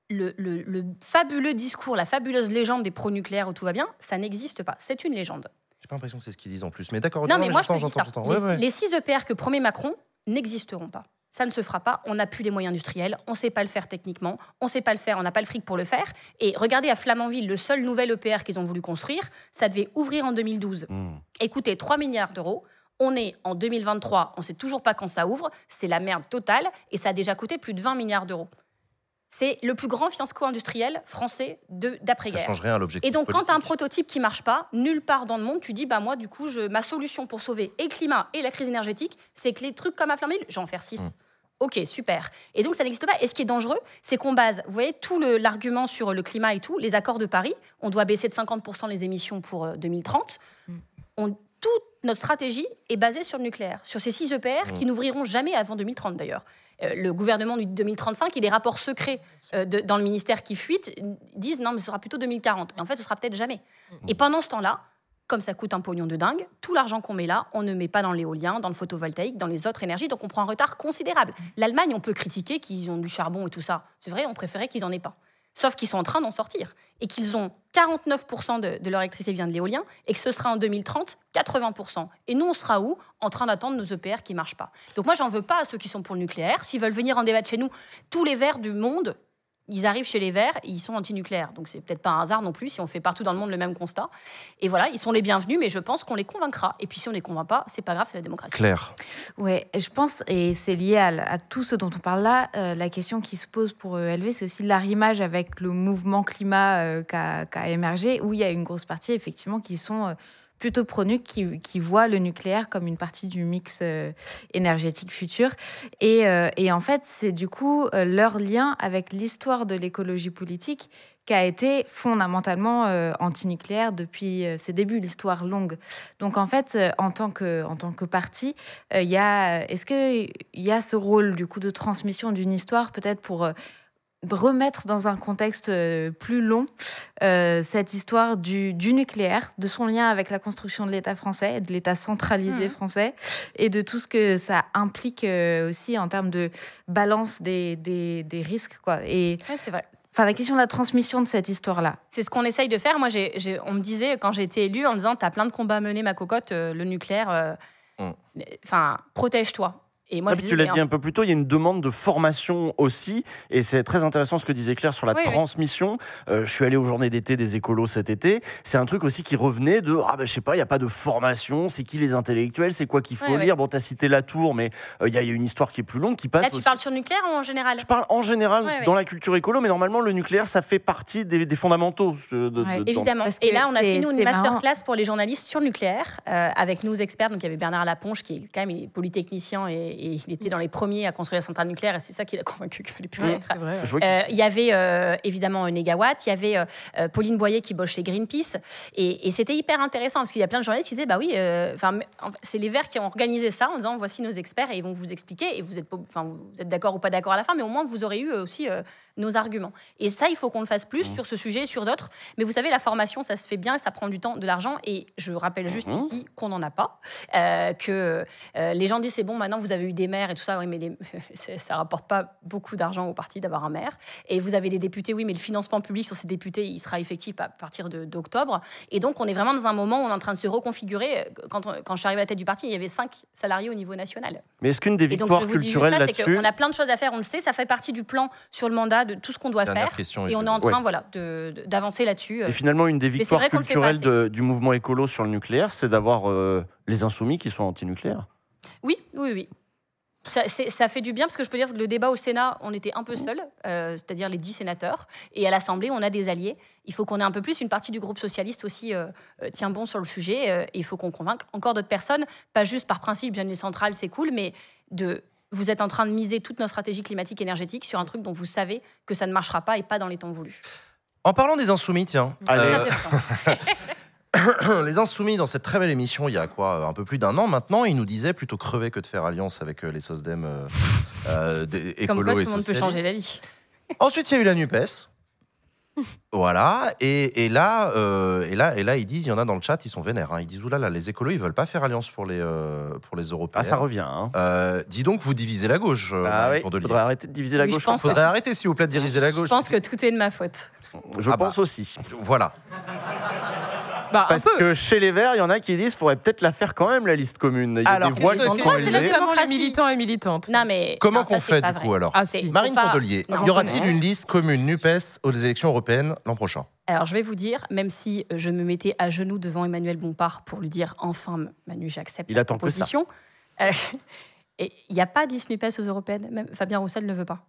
S2: le, le- le fabuleux discours, la fabuleuse légende des pro-nucléaires où tout va bien, ça n'existe pas. C'est une légende.
S1: J'ai pas l'impression que c'est ce qu'ils disent en plus. Mais d'accord,
S2: Non, mais moi, je te dis ça. Les,
S1: Ouais, ouais.
S2: les 6 EPR que promet Macron n'existeront pas. Ça ne se fera pas. On n'a plus les moyens industriels. On ne sait pas le faire techniquement. On ne sait pas le faire. On n'a pas le fric pour le faire. Et regardez à Flamanville, le seul nouvel EPR qu'ils ont voulu construire, ça devait ouvrir en 2012.
S3: Mm.
S2: Écoutez, 3 milliards d'euros. On est en 2023. On ne sait toujours pas quand ça ouvre. C'est la merde totale. Et ça a déjà coûté plus de 20 milliards d'euros. C'est le plus grand fiasco industriel français de-
S1: Ça
S2: d'après-guerre.
S1: change rien à l'objectif.
S2: Et donc, quand tu as un prototype qui marche pas, nulle part dans le monde, tu dis, bah moi, du coup, je, ma solution pour sauver et le climat et la crise énergétique, c'est que les trucs comme à Flamanville, j'en faire 6.
S1: Mm.
S2: Ok, super. Et donc, ça n'existe pas. Et ce qui est dangereux, c'est qu'on base, vous voyez, tout le- l'argument sur le climat et tout, les accords de Paris, on doit baisser de 50% les émissions pour euh, 2030.
S4: Mm.
S2: On, toute notre stratégie est basée sur le nucléaire, sur ces 6 EPR qui
S1: Mm.
S2: n'ouvriront jamais avant 2030 d'ailleurs. Euh, le gouvernement du 2035 et les rapports secrets euh, de- dans le ministère qui fuitent disent non, mais ce sera plutôt 2040. Et en fait, ce sera peut-être jamais. Et pendant ce temps-là, comme ça coûte un pognon de dingue, tout l'argent qu'on met là, on ne met pas dans l'éolien, dans le photovoltaïque, dans les autres énergies, donc on prend un retard considérable. L'Allemagne, on peut critiquer qu'ils ont du charbon et tout ça. C'est vrai, on préférait qu'ils n'en aient pas. Sauf qu'ils sont en train d'en sortir et qu'ils ont 49% de, leur électricité vient de l'éolien et que ce sera en 2030 80%. Et nous, on sera où? En train d'attendre nos EPR qui marchent pas. Donc moi, j'en veux pas à ceux qui sont pour le nucléaire. S'ils veulent venir en débattre chez nous, tous les verts du monde, ils arrivent chez les verts ils sont antinucléaires. Donc c'est peut-être pas un hasard non plus si on fait partout dans le monde le même constat. Et voilà, ils sont les bienvenus, mais je pense qu'on les convaincra. Et puis si on les convainc pas, c'est pas grave, c'est la démocratie.
S1: Claire.
S5: Ouais, et je pense, et c'est lié à, à tout ce dont on parle là, euh, la question qui se pose pour euh, LV, c'est aussi l'arrimage avec le mouvement climat euh, qu'a qu'a émergé, où il y a une grosse partie, effectivement, qui sont euh, plutôt pro-nuc, qui, voient le nucléaire comme une partie du mix euh, énergétique futur. Et, euh, et en fait, c'est du coup euh, leur lien avec l'histoire de l'écologie politique qui a été fondamentalement antinucléaire depuis ses débuts, l'histoire longue. Donc en fait, en tant que, en tant que parti, est-ce qu'il y a ce rôle du coup de transmission d'une histoire peut-être pour remettre dans un contexte euh, plus long euh, cette histoire du, du nucléaire, de son lien avec la construction de l'État français, de l'État centralisé
S2: Mhm.
S5: français, et de tout ce que ça implique euh, aussi en termes de balance des, des, des risques. Quoi. Et
S2: c'est vrai.
S5: enfin, la question de la transmission de cette histoire-là.
S2: C'est ce qu'on essaye de faire. Moi, j'ai- j'ai- on me disait, quand j'ai été élue, en me disant, t'as plein de combats à mener, ma cocotte, euh, le nucléaire, euh,
S1: Mm.
S2: enfin, protège-toi. Et moi,
S3: Ah,
S2: je
S3: puis tu l'as dit un peu plus tôt, il y a une demande de formation aussi, et c'est très intéressant ce que disait Claire sur la
S2: Oui, oui.
S3: transmission. Euh, je suis allé aux journées d'été des écolos cet été. C'est un truc aussi qui revenait de ah ben je sais pas, il y a pas de formation, c'est qui les intellectuels, c'est quoi qu'il faut lire. Bon, tu as cité la tour, mais euh, il y, a il y a une histoire qui est plus longue qui passe
S2: Là, tu
S3: aussi-
S2: parles sur le nucléaire ou en général?
S3: Je parle en général dans la culture écolo, mais normalement le nucléaire ça fait partie des, des fondamentaux. de- de- de- dans-
S2: Évidemment.
S5: Parce
S2: Et là, on a fait nous une
S5: marrant.
S2: masterclass pour les journalistes sur le nucléaire euh, avec nos experts. Donc, il y avait Bernard Laponche qui est quand même il est polytechnicien et, et il était dans les premiers à construire la centrale nucléaire, et c'est ça qui l'a (laughs) convaincu qu'il fallait plus
S3: qu'il-
S2: Euh, Il y avait euh, évidemment Negawatt, il y avait euh, Pauline Boyer qui bosse chez Greenpeace, et, et c'était hyper intéressant parce qu'il y a plein de journalistes qui disaient bah oui, euh, enfin c'est les Verts qui ont organisé ça en disant voici nos experts et ils vont vous expliquer et vous êtes pas- enfin vous êtes d'accord ou pas d'accord à la fin, mais au moins vous aurez eu aussi euh, nos arguments. Et ça, il faut qu'on le fasse plus sur ce sujet, sur d'autres. Mais vous savez, la formation, ça se fait bien, ça prend du temps, de l'argent. Et je rappelle juste
S3: Mhm.
S2: ici qu'on n'en a pas. Euh, que euh, les gens disent c'est bon, maintenant vous avez eu des maires et tout ça. Oui, mais les- (laughs) ça rapporte pas beaucoup d'argent au parti d'avoir un maire. Et vous avez des députés, oui, mais le financement public sur ces députés, il sera effectif à partir d'octobre. Et donc, on est vraiment dans un moment où on est en train de se reconfigurer. Quand, on- quand je suis arrivée à la tête du parti, il y avait cinq salariés au niveau national.
S3: Mais est-ce qu'une des
S2: Et donc,
S3: victoires
S2: juste
S3: culturelles là-dessus
S2: qu'on a plein de choses à faire, on le sait, ça fait partie du plan sur le mandat de tout ce qu'on doit
S1: Dernière
S2: faire.
S1: question.
S2: Et on est en
S3: Ouais.
S2: train voilà, d'avancer là-dessus.
S3: Et finalement, une des victoires culturelles de- du mouvement écolo sur le nucléaire, c'est d'avoir euh, les insoumis qui sont anti-nucléaires.
S2: Oui, oui, oui. Ça, fait du bien parce que je peux dire que le débat au Sénat, on était un peu seuls, euh, c'est-à-dire les dix sénateurs. Et à l'Assemblée, on a des alliés. Il faut qu'on ait un peu plus. Une partie du groupe socialiste aussi euh, euh, tient bon sur le sujet. euh, et il faut qu'on convainque encore d'autres personnes, pas juste par principe, bien les centrales, c'est cool, mais de. Vous êtes en train de miser toute notre stratégie climatique énergétique sur un truc dont vous savez que ça ne marchera pas et pas dans les temps voulus.
S1: En parlant des insoumis, tiens.
S3: Allez.
S1: euh, (coughs) les insoumis, dans cette très belle émission, il y a quoi Un peu plus d'un an maintenant, ils nous disaient plutôt crever que de faire alliance avec euh, les SOSDEM euh, euh,
S2: Comme quoi, tout le monde peut changer d'avis.
S1: Ensuite, il y a eu la NUPES. Voilà, et, et là, euh, et là, et là, ils disent, il y en a dans le chat, ils sont vénères. hein. Ils disent, oulala, les écolos, ils veulent pas faire alliance pour les, euh, pour les Européens.
S3: Ah, ça revient. Hein.
S1: Euh, dis donc, vous divisez la gauche,
S3: Ah oui, faudrait arrêter de diviser la
S2: Oui, je
S3: gauche.
S1: Faudrait arrêter, s'il vous plaît, de diviser la
S2: Je
S1: gauche.
S2: pense que tout est de ma faute.
S3: Je
S1: Ah bah.
S3: pense aussi.
S1: Voilà.
S4: Bah, un
S3: Parce
S4: peu.
S3: que chez les Verts, il y en a qui disent qu'il faudrait peut-être la faire quand même, la liste commune. Il y a
S1: Alors,
S3: des voix qui sont élevées.
S4: les militants et militantes.
S2: Non, mais.
S1: Comment
S2: non, ça,
S1: qu'on fait,
S2: pas
S1: du
S2: vrai.
S1: coup, alors
S4: Ah,
S2: C'est-
S1: Marine
S2: pas-
S1: Cordelier, y aura-t-il une liste commune NUPES aux élections européennes l'an prochain
S2: Alors, je vais vous dire, même si euh, je me mettais à genoux devant Emmanuel Bompard pour lui dire enfin, Manu, j'accepte
S3: Il
S2: ta
S3: attend que ça.
S2: proposition. euh, (laughs) et il n'y a pas de liste NUPES aux européennes. Même Fabien Roussel ne veut pas.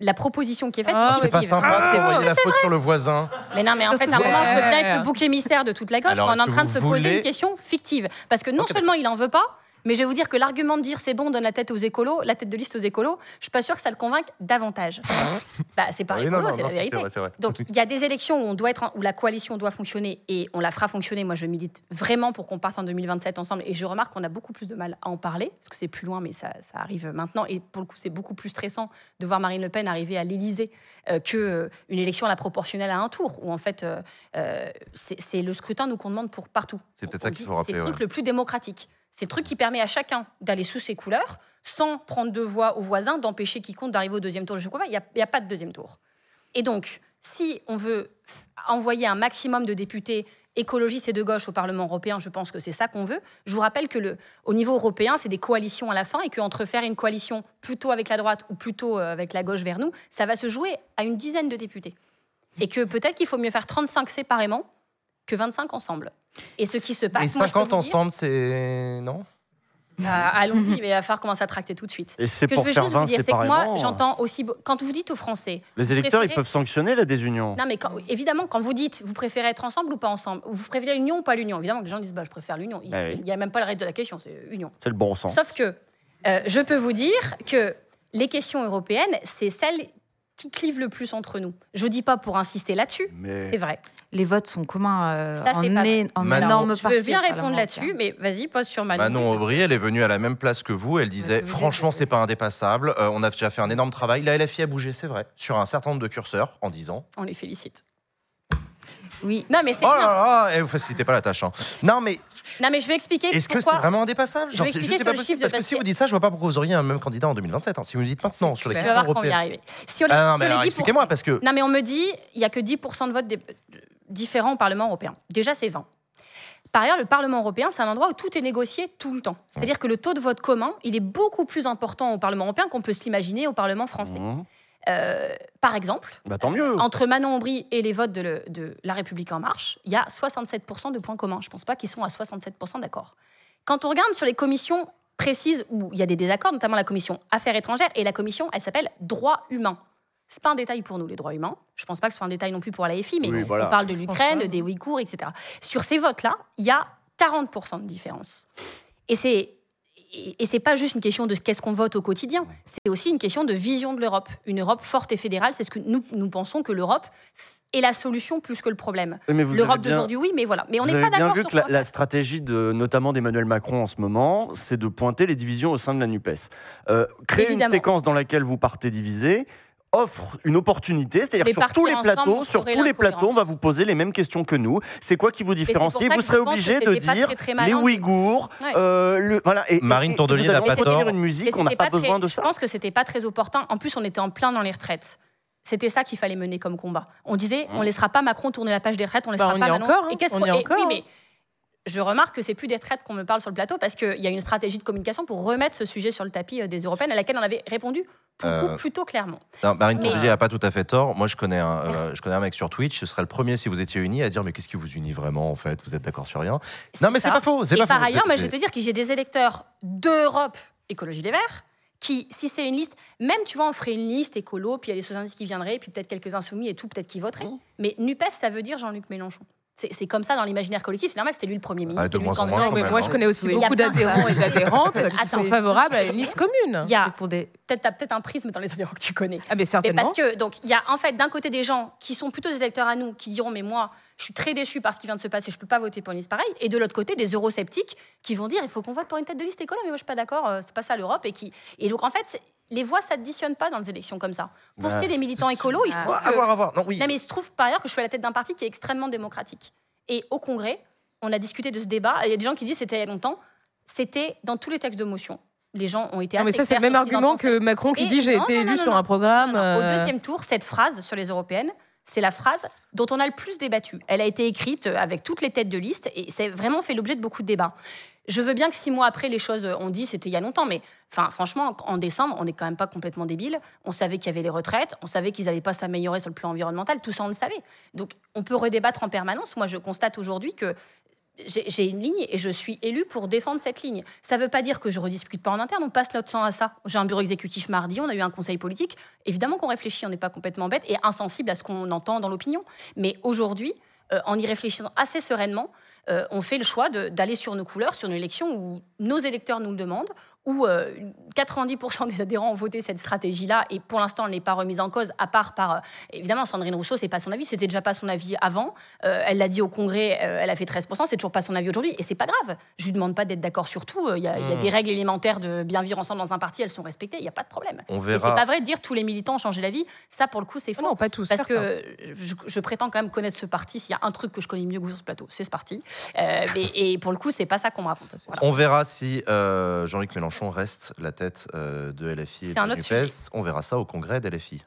S2: La proposition qui est faite.
S4: Ah,
S1: C'est pas sympa
S4: c'est
S1: d'envoyer
S4: vrai.
S1: la faute sur le voisin.
S2: Mais non, mais en fait, à un moment, je veux bien être le bouc émissaire de toute la gauche.
S1: Alors,
S2: on est en train de se poser une question fictive. Parce que non seulement il en veut pas, mais je vais vous dire que l'argument de dire c'est bon, on donne la tête aux écolos, la tête de liste aux écolos, je suis pas sûre que ça le convainque davantage. (laughs) bah, c'est pas
S1: Oui,
S2: écolo,
S1: non,
S2: c'est la vérité.
S1: vrai.
S2: Donc, il y a des élections où, on doit être, en- où la coalition doit fonctionner et on la fera fonctionner. Moi, je milite vraiment pour qu'on parte en 2027 ensemble. Et je remarque qu'on a beaucoup plus de mal à en parler, parce que c'est plus loin, mais ça, ça arrive maintenant. Et pour le coup, c'est beaucoup plus stressant de voir Marine Le Pen arriver à l'Élysée euh, que euh, une élection à la proportionnelle à un tour, où en fait, euh, euh, c'est le scrutin nous qu'on demande pour partout.
S1: C'est peut-être ça qu'il faut rappeler,
S2: C'est le truc
S1: ouais.
S2: le plus démocratique. C'est le truc qui permet à chacun d'aller sous ses couleurs, sans prendre de voix aux voisins, d'empêcher quiconque d'arriver au deuxième tour. Je sais pas, il n'y a, pas de deuxième tour. Et donc, si on veut envoyer un maximum de députés écologistes et de gauche au Parlement européen, je pense que c'est ça qu'on veut. Je vous rappelle que au niveau européen, c'est des coalitions à la fin et qu'entre faire une coalition plutôt avec la droite ou plutôt euh, avec la gauche vers nous, ça va se jouer à une dizaine de députés. Et que peut-être qu'il faut mieux faire 35 séparément que 25 ensemble. Et ce qui se passe,
S1: Et
S2: moi, je peux
S1: 50
S2: vous dire-
S1: ensemble, c'est. Non?
S2: Ah, Allons-y, (laughs) mais il va falloir commencer à tracter tout de suite.
S3: Et c'est
S2: Ce que je
S3: pour
S2: veux
S3: faire
S2: juste
S3: 20
S2: vous dire, c'est que moi,
S3: séparément.
S2: j'entends aussi. be- Quand vous dites aux Français,
S3: Les électeurs, ils peuvent sanctionner la désunion.
S2: non, mais quand- évidemment, quand vous dites, vous préférez être ensemble ou pas ensemble, vous préférez l'union ou pas l'union, évidemment que les gens disent, bah, je préfère l'union. Il
S3: Bah oui.
S2: n'y a même pas le reste de la question, c'est union.
S3: C'est le bon sens.
S2: Sauf que euh, je peux vous dire que les questions européennes, c'est celles qui clivent le plus entre nous. Je dis pas pour insister là-dessus,
S3: Mais
S2: c'est vrai.
S5: Les votes sont communs euh,
S2: Ça, c'est
S5: en, é- en
S1: Manon,
S5: énorme
S2: Je veux bien répondre là-dessus, mais vas-y, pose sur Manon.
S1: Manon Aubry, elle est venue à la même place que vous. Elle disait, franchement, c'est pas indépassable. Euh, on a déjà fait un énorme travail. La LFI a bougé, c'est vrai, sur un certain nombre de curseurs en disant.
S2: On les félicite.
S5: Oui.
S2: Non, mais c'est
S1: Oh là
S2: bien.
S1: là, eh, vous facilitez pas la tâche. hein. Non, mais
S2: Non, mais je vais expliquer
S1: est-ce que c'est
S2: pourquoi.
S1: vraiment indépassable
S2: Je
S1: Genre,
S2: vais
S1: c'est
S2: expliquer
S1: juste c'est
S2: sur
S1: pas
S2: le
S1: possible.
S2: chiffre de
S1: Parce que si vous dites ça, je vois pas pourquoi vous auriez un même candidat en 2027. hein. Si vous me dites maintenant sur les
S2: Tu vas
S1: questions
S2: voir qu'on va y
S1: européennes.
S2: arriver. Si on les,
S1: Ah non,
S2: sur
S1: mais
S2: les
S1: alors
S2: 10%,
S1: expliquez-moi parce que
S2: Non, mais on me dit, il n'y a que 10% de votes dé- différents au Parlement européen. Déjà, c'est 20. Par ailleurs, le Parlement européen, c'est un endroit où tout est négocié tout le temps. C'est-à-dire que le taux de vote commun, il est beaucoup plus important au Parlement européen qu'on peut se l'imaginer au Parlement français.
S3: Mmh.
S2: Euh, par exemple,
S3: Bah, tant mieux.
S2: entre Manon Aubry et les votes de, le- de La République En Marche, il y a 67% de points communs. Je ne pense pas qu'ils sont à 67% d'accord. Quand on regarde sur les commissions précises où il y a des désaccords, notamment la commission Affaires étrangères, et la commission, elle s'appelle Droits humains. C'est pas un détail pour nous, les droits humains. Je pense pas que ce soit un détail non plus pour la FI, mais
S3: Oui, voilà.
S2: on parle de l'Ukraine, des Ouïghours, etc. Sur ces votes-là, il y a 40% de différence. Et c'est et, et c'est pas juste une question de qu'est-ce qu'on vote au quotidien, c'est aussi une question de vision de l'Europe. Une Europe forte et fédérale, c'est ce que nous, nous pensons que l'Europe est la solution plus que le problème. L'Europe d'aujourd'hui, oui, mais voilà. Mais on n'est pas d'accord
S3: vu
S2: sur
S3: que la, stratégie de notamment d'Emmanuel Macron en ce moment, c'est de pointer les divisions au sein de la Nupes. Euh, créer
S2: Évidemment.
S3: une séquence dans laquelle vous partez divisé offre une opportunité, c'est-à-dire sur tous les plateaux, sur tous les plateaux, on va vous poser les mêmes questions que nous. C'est quoi qui vous différencie Vous serez obligé de dire
S2: très, très
S3: les Ouïghours,
S2: Ouais.
S3: euh, le, voilà. Et,
S1: Marine Tondelier n'a pas tort.
S3: une musique, on n'a
S2: c'était
S3: pas
S2: très-
S3: besoin de
S2: Je pense que c'était pas très opportun. En plus, on était en plein dans les retraites. C'était ça qu'il fallait mener comme combat. On disait, on laissera pas Macron tourner la page des retraites, on laissera
S4: Bah, on
S2: pas
S4: y
S2: Manon-
S4: encore, hein.
S2: Et qu'est-ce
S4: On
S2: qu'on-
S4: y est encore,
S2: Oui, mais je remarque que c'est plus des retraites qu'on me parle sur le plateau parce qu'il y a une stratégie de communication pour remettre ce sujet sur le tapis euh, des européennes à laquelle on avait répondu
S1: Euh,
S2: plutôt clairement.
S1: Non, Marine Tondelier a pas tout à fait tort. Moi, je connais, un, euh, je connais un mec sur Twitch. Ce serait le premier si vous étiez unis à dire mais qu'est-ce qui vous unit vraiment en fait? Vous êtes d'accord sur rien? Non, mais c'est pas faux.
S2: Et
S1: pas
S2: par
S1: faux.
S2: ailleurs, moi, je vais te dire que j'ai des électeurs d'Europe Écologie des Verts qui, si c'est une liste, même tu vois, on ferait une liste écolo, puis il y a des socialistes qui viendraient, puis peut-être quelques insoumis et tout, peut-être qui voteraient.
S1: Mmh.
S2: Mais NUPES, ça veut dire Jean-Luc Mélenchon. C'est comme ça dans l'imaginaire collectif. C'est normal, c'était lui le Premier ministre.
S1: Ah, de moins
S2: le
S1: en moins, quand
S4: mais moi, je connais aussi
S2: Oui.
S4: Beaucoup d'adhérents et d'adhérentes (laughs) qui
S2: Attends.
S4: sont favorables à une liste commune.
S2: Il y a
S5: des...
S2: peut-être t'as peut-être un prisme dans les adhérents que tu connais.
S4: Ah, mais
S2: Mais
S4: certainement.
S2: parce que donc il y a en fait d'un côté des gens qui sont plutôt des électeurs à nous qui diront mais moi je suis très déçu par ce qui vient de se passer, je peux pas voter pour une liste pareille et de l'autre côté des eurosceptiques qui vont dire il faut qu'on vote pour une tête de liste écolo mais moi je suis pas d'accord, euh, c'est pas ça l'Europe et qui et donc en fait les voix s'additionnent pas dans les élections comme ça. Pour ce qui est des militants écolos, il se trouve
S1: Ah,
S2: que
S1: à voir, à voir. Non, oui.
S2: non, mais il se trouve par ailleurs que je suis à la tête d'un parti qui est extrêmement démocratique. Et au Congrès, on a discuté de ce débat. Il y a des gens qui disent c'était il y a longtemps. C'était dans tous les textes de motion. Les gens ont été
S4: Non, mais
S2: assez
S4: ça, c'est le même argument que Macron qui
S2: Et
S4: dit j'ai été
S2: non,
S4: élu
S2: non,
S4: sur un programme.
S2: Non, non. Au
S4: euh,
S2: deuxième tour, cette phrase sur les européennes, c'est la phrase dont on a le plus débattu. Elle a été écrite euh, avec toutes les têtes de liste et c'est vraiment fait l'objet de beaucoup de débats. Je veux bien que six mois après, les choses ont dit, c'était il y a longtemps, mais enfin, franchement, en décembre, on n'est quand même pas complètement débile. On savait qu'il y avait les retraites, on savait qu'ils n'allaient pas s'améliorer sur le plan environnemental, tout ça on le savait. Donc on peut redébattre en permanence. Moi, je constate aujourd'hui que j'ai une ligne et je suis élue pour défendre cette ligne. Ça ne veut pas dire que je rediscute pas en interne, on passe notre temps à ça. J'ai un bureau exécutif mardi, on a eu un conseil politique. Évidemment qu'on réfléchit, on n'est pas complètement bête et insensible à ce qu'on entend dans l'opinion. Mais aujourd'hui, euh, en y réfléchissant assez sereinement, euh, on fait le choix d'aller sur nos couleurs, sur une élection où nos électeurs nous le demandent, où euh, 90% des adhérents ont voté cette stratégie-là, et pour l'instant, elle n'est pas remise en cause, à part par... euh, évidemment, Sandrine Rousseau, c'est pas son avis, c'était déjà pas son avis avant. Euh, elle l'a dit au Congrès, euh, elle a fait 13%, c'est toujours pas son avis aujourd'hui, et c'est pas grave. Je lui demande pas d'être d'accord sur tout. euh, Il y, a- il y a
S1: Mm.
S2: des règles élémentaires de bien vivre ensemble dans un parti, elles sont respectées, il n'y a pas de problème.
S1: On
S2: Mais c'est
S1: verra.
S2: pas vrai de dire tous les militants ont changé la vie. Ça, pour le coup, c'est
S4: ah
S2: faux.
S4: non, pas tous.
S2: Parce
S4: certains.
S2: que je, je prétends quand même connaître ce parti. S'il y a un truc que je connais mieux que vous sur ce plateau, c'est ce parti. Euh, mais- et pour le coup, c'est pas ça qu'on me raconte. Voilà.
S1: On verra si euh, Jean-Luc Mélenchon reste la tête euh, de LFI et
S2: C'est
S1: de
S2: un autre
S1: NUPES.
S2: sujet.
S1: On verra ça au congrès d'LFI.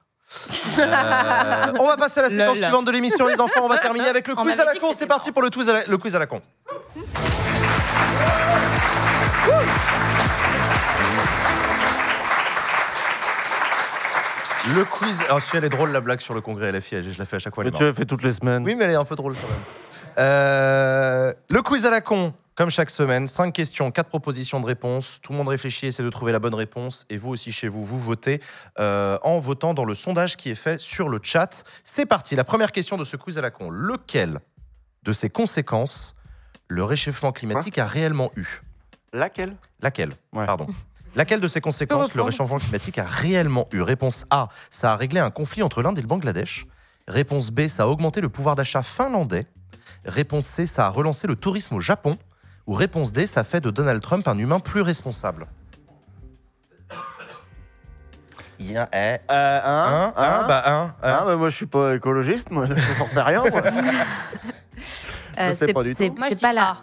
S1: Euh, (laughs) on va passer à la séquence
S4: Lol.
S1: suivante de l'émission, les enfants. On va terminer avec le
S2: On
S1: quiz à la con. C'est parti pour le quiz à la, le quiz à la con. Le quiz. Alors, si elle est drôle, la blague sur le congrès LFI. Je la fais à chaque fois. elle
S3: Mais
S1: est
S3: tu l'as fait toutes les semaines.
S1: Oui, mais elle est un peu drôle quand même. Euh, le quiz à la con, comme chaque semaine, cinq questions, quatre propositions de réponses. Tout le monde réfléchit, essaie de trouver la bonne réponse. Et vous aussi chez vous, vous votez euh, en votant dans le sondage qui est fait sur le chat. C'est parti. La première question de ce quiz à la con. Lequel de ces conséquences le réchauffement climatique a réellement eu?
S3: Laquelle?
S1: Laquelle?
S3: Ouais.
S1: Pardon. Laquelle de ces conséquences le réchauffement climatique a réellement eu? Réponse A, ça a réglé un conflit entre l'Inde et le Bangladesh. Réponse B, ça a augmenté le pouvoir d'achat finlandais. Réponse C, ça a relancé le tourisme au Japon. Ou réponse D, ça fait de Donald Trump un humain plus responsable. Il y a un,
S3: euh,
S1: un,
S3: un,
S1: un, bah un, un.
S3: Ah, bah, moi, je suis pas écologiste, moi, je n'en sais rien. moi. (laughs)
S5: Euh,
S3: sais
S5: c'est-
S3: pas du tout.
S2: Moi, je
S5: pas
S2: A.